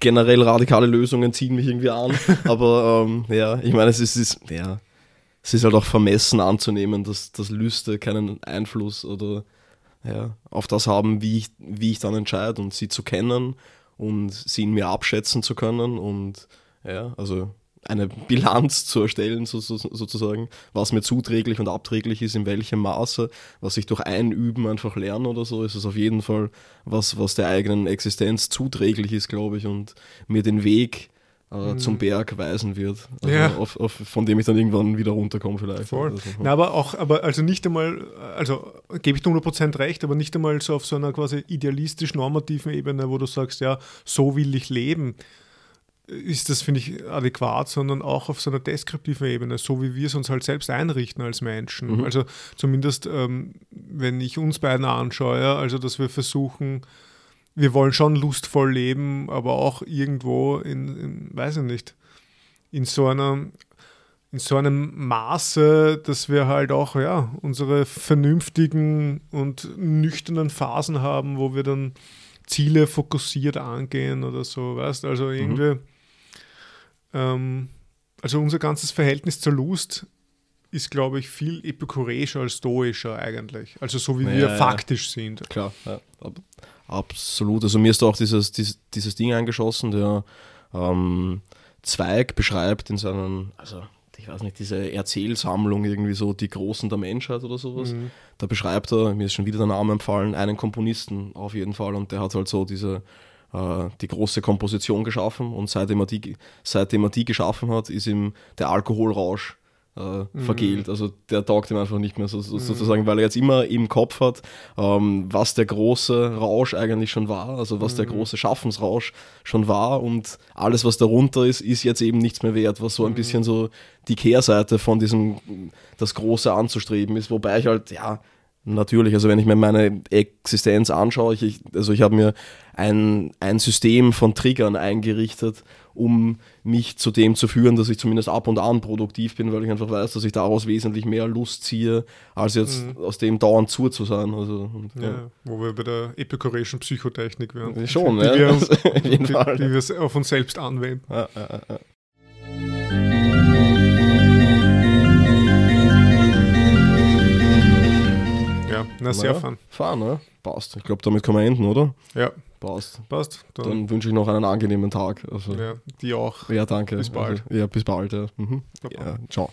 generell radikale Lösungen ziehen mich irgendwie an, aber ähm, ja, ich meine, es ist, ist, ja, es ist halt auch vermessen anzunehmen, dass, dass Lüste keinen Einfluss oder ja, auf das haben, wie ich, wie ich dann entscheide und sie zu kennen und sie in mir abschätzen zu können und ja, also eine Bilanz zu erstellen, so, so, sozusagen, was mir zuträglich und abträglich ist, in welchem Maße, was ich durch Einüben einfach lerne oder so, ist es auf jeden Fall was, was der eigenen Existenz zuträglich ist, glaube ich, und mir den Weg äh, mhm. zum Berg weisen wird, also ja. auf, auf, von dem ich dann irgendwann wieder runterkomme vielleicht. Voll. Also, Na, aber auch, aber also nicht einmal, also gebe ich dir 100% recht, aber nicht einmal so auf so einer quasi idealistisch-normativen Ebene, wo du sagst, ja, so will ich leben, ist das, finde ich, adäquat, sondern auch auf so einer deskriptiven Ebene, so wie wir es uns halt selbst einrichten als Menschen. Mhm. Also zumindest, ähm, wenn ich uns beiden anschaue, also dass wir versuchen, wir wollen schon lustvoll leben, aber auch irgendwo in, in weiß ich nicht, in so einer in so einem Maße, dass wir halt auch ja, unsere vernünftigen und nüchternen Phasen haben, wo wir dann Ziele fokussiert angehen oder so, weißt Also irgendwie, mhm. Ähm, also unser ganzes Verhältnis zur Lust ist, glaube ich, viel epikureischer als stoischer eigentlich. Also so wie ja, wir ja, faktisch sind. Klar, ja, absolut. Also mir ist da auch dieses, dieses, dieses Ding eingeschossen, der ähm, Zweig beschreibt in seinen, also ich weiß nicht, diese Erzählsammlung irgendwie so, die Großen der Menschheit oder sowas. Mhm. Da beschreibt er, mir ist schon wieder der Name empfallen, einen Komponisten auf jeden Fall und der hat halt so diese äh, die große Komposition geschaffen und seitdem er, die, seitdem er die geschaffen hat, ist ihm der Alkoholrausch äh, mhm. vergelt. Also der taugt ihm einfach nicht mehr so, so, mhm. sozusagen, weil er jetzt immer im Kopf hat, ähm, was der große Rausch eigentlich schon war, also was mhm. der große Schaffensrausch schon war und alles, was darunter ist, ist jetzt eben nichts mehr wert, was so ein mhm. bisschen so die Kehrseite von diesem, das Große anzustreben ist, wobei ich halt, ja, Natürlich, also wenn ich mir meine Existenz anschaue, ich, also ich habe mir ein, ein System von Triggern eingerichtet, um mich zu dem zu führen, dass ich zumindest ab und an produktiv bin, weil ich einfach weiß, dass ich daraus wesentlich mehr Lust ziehe, als jetzt Mhm. aus dem dauernd zu zu sein. Also, und, Ja. wo wir bei der epikureischen Psychotechnik wären. Schon, die ja. Wir, die, die wir auf uns selbst anwenden. Ja, ja, ja, na, sehr fun. Fahren, ne? Passt. Ich glaube, damit kann man enden, oder? Ja, Passt. passt. Dann, Dann wünsche ich noch einen angenehmen Tag. Also, ja. ja, die auch. danke. Bis bald. Also, ja, bis bald. Ja. Mhm. Ja ciao.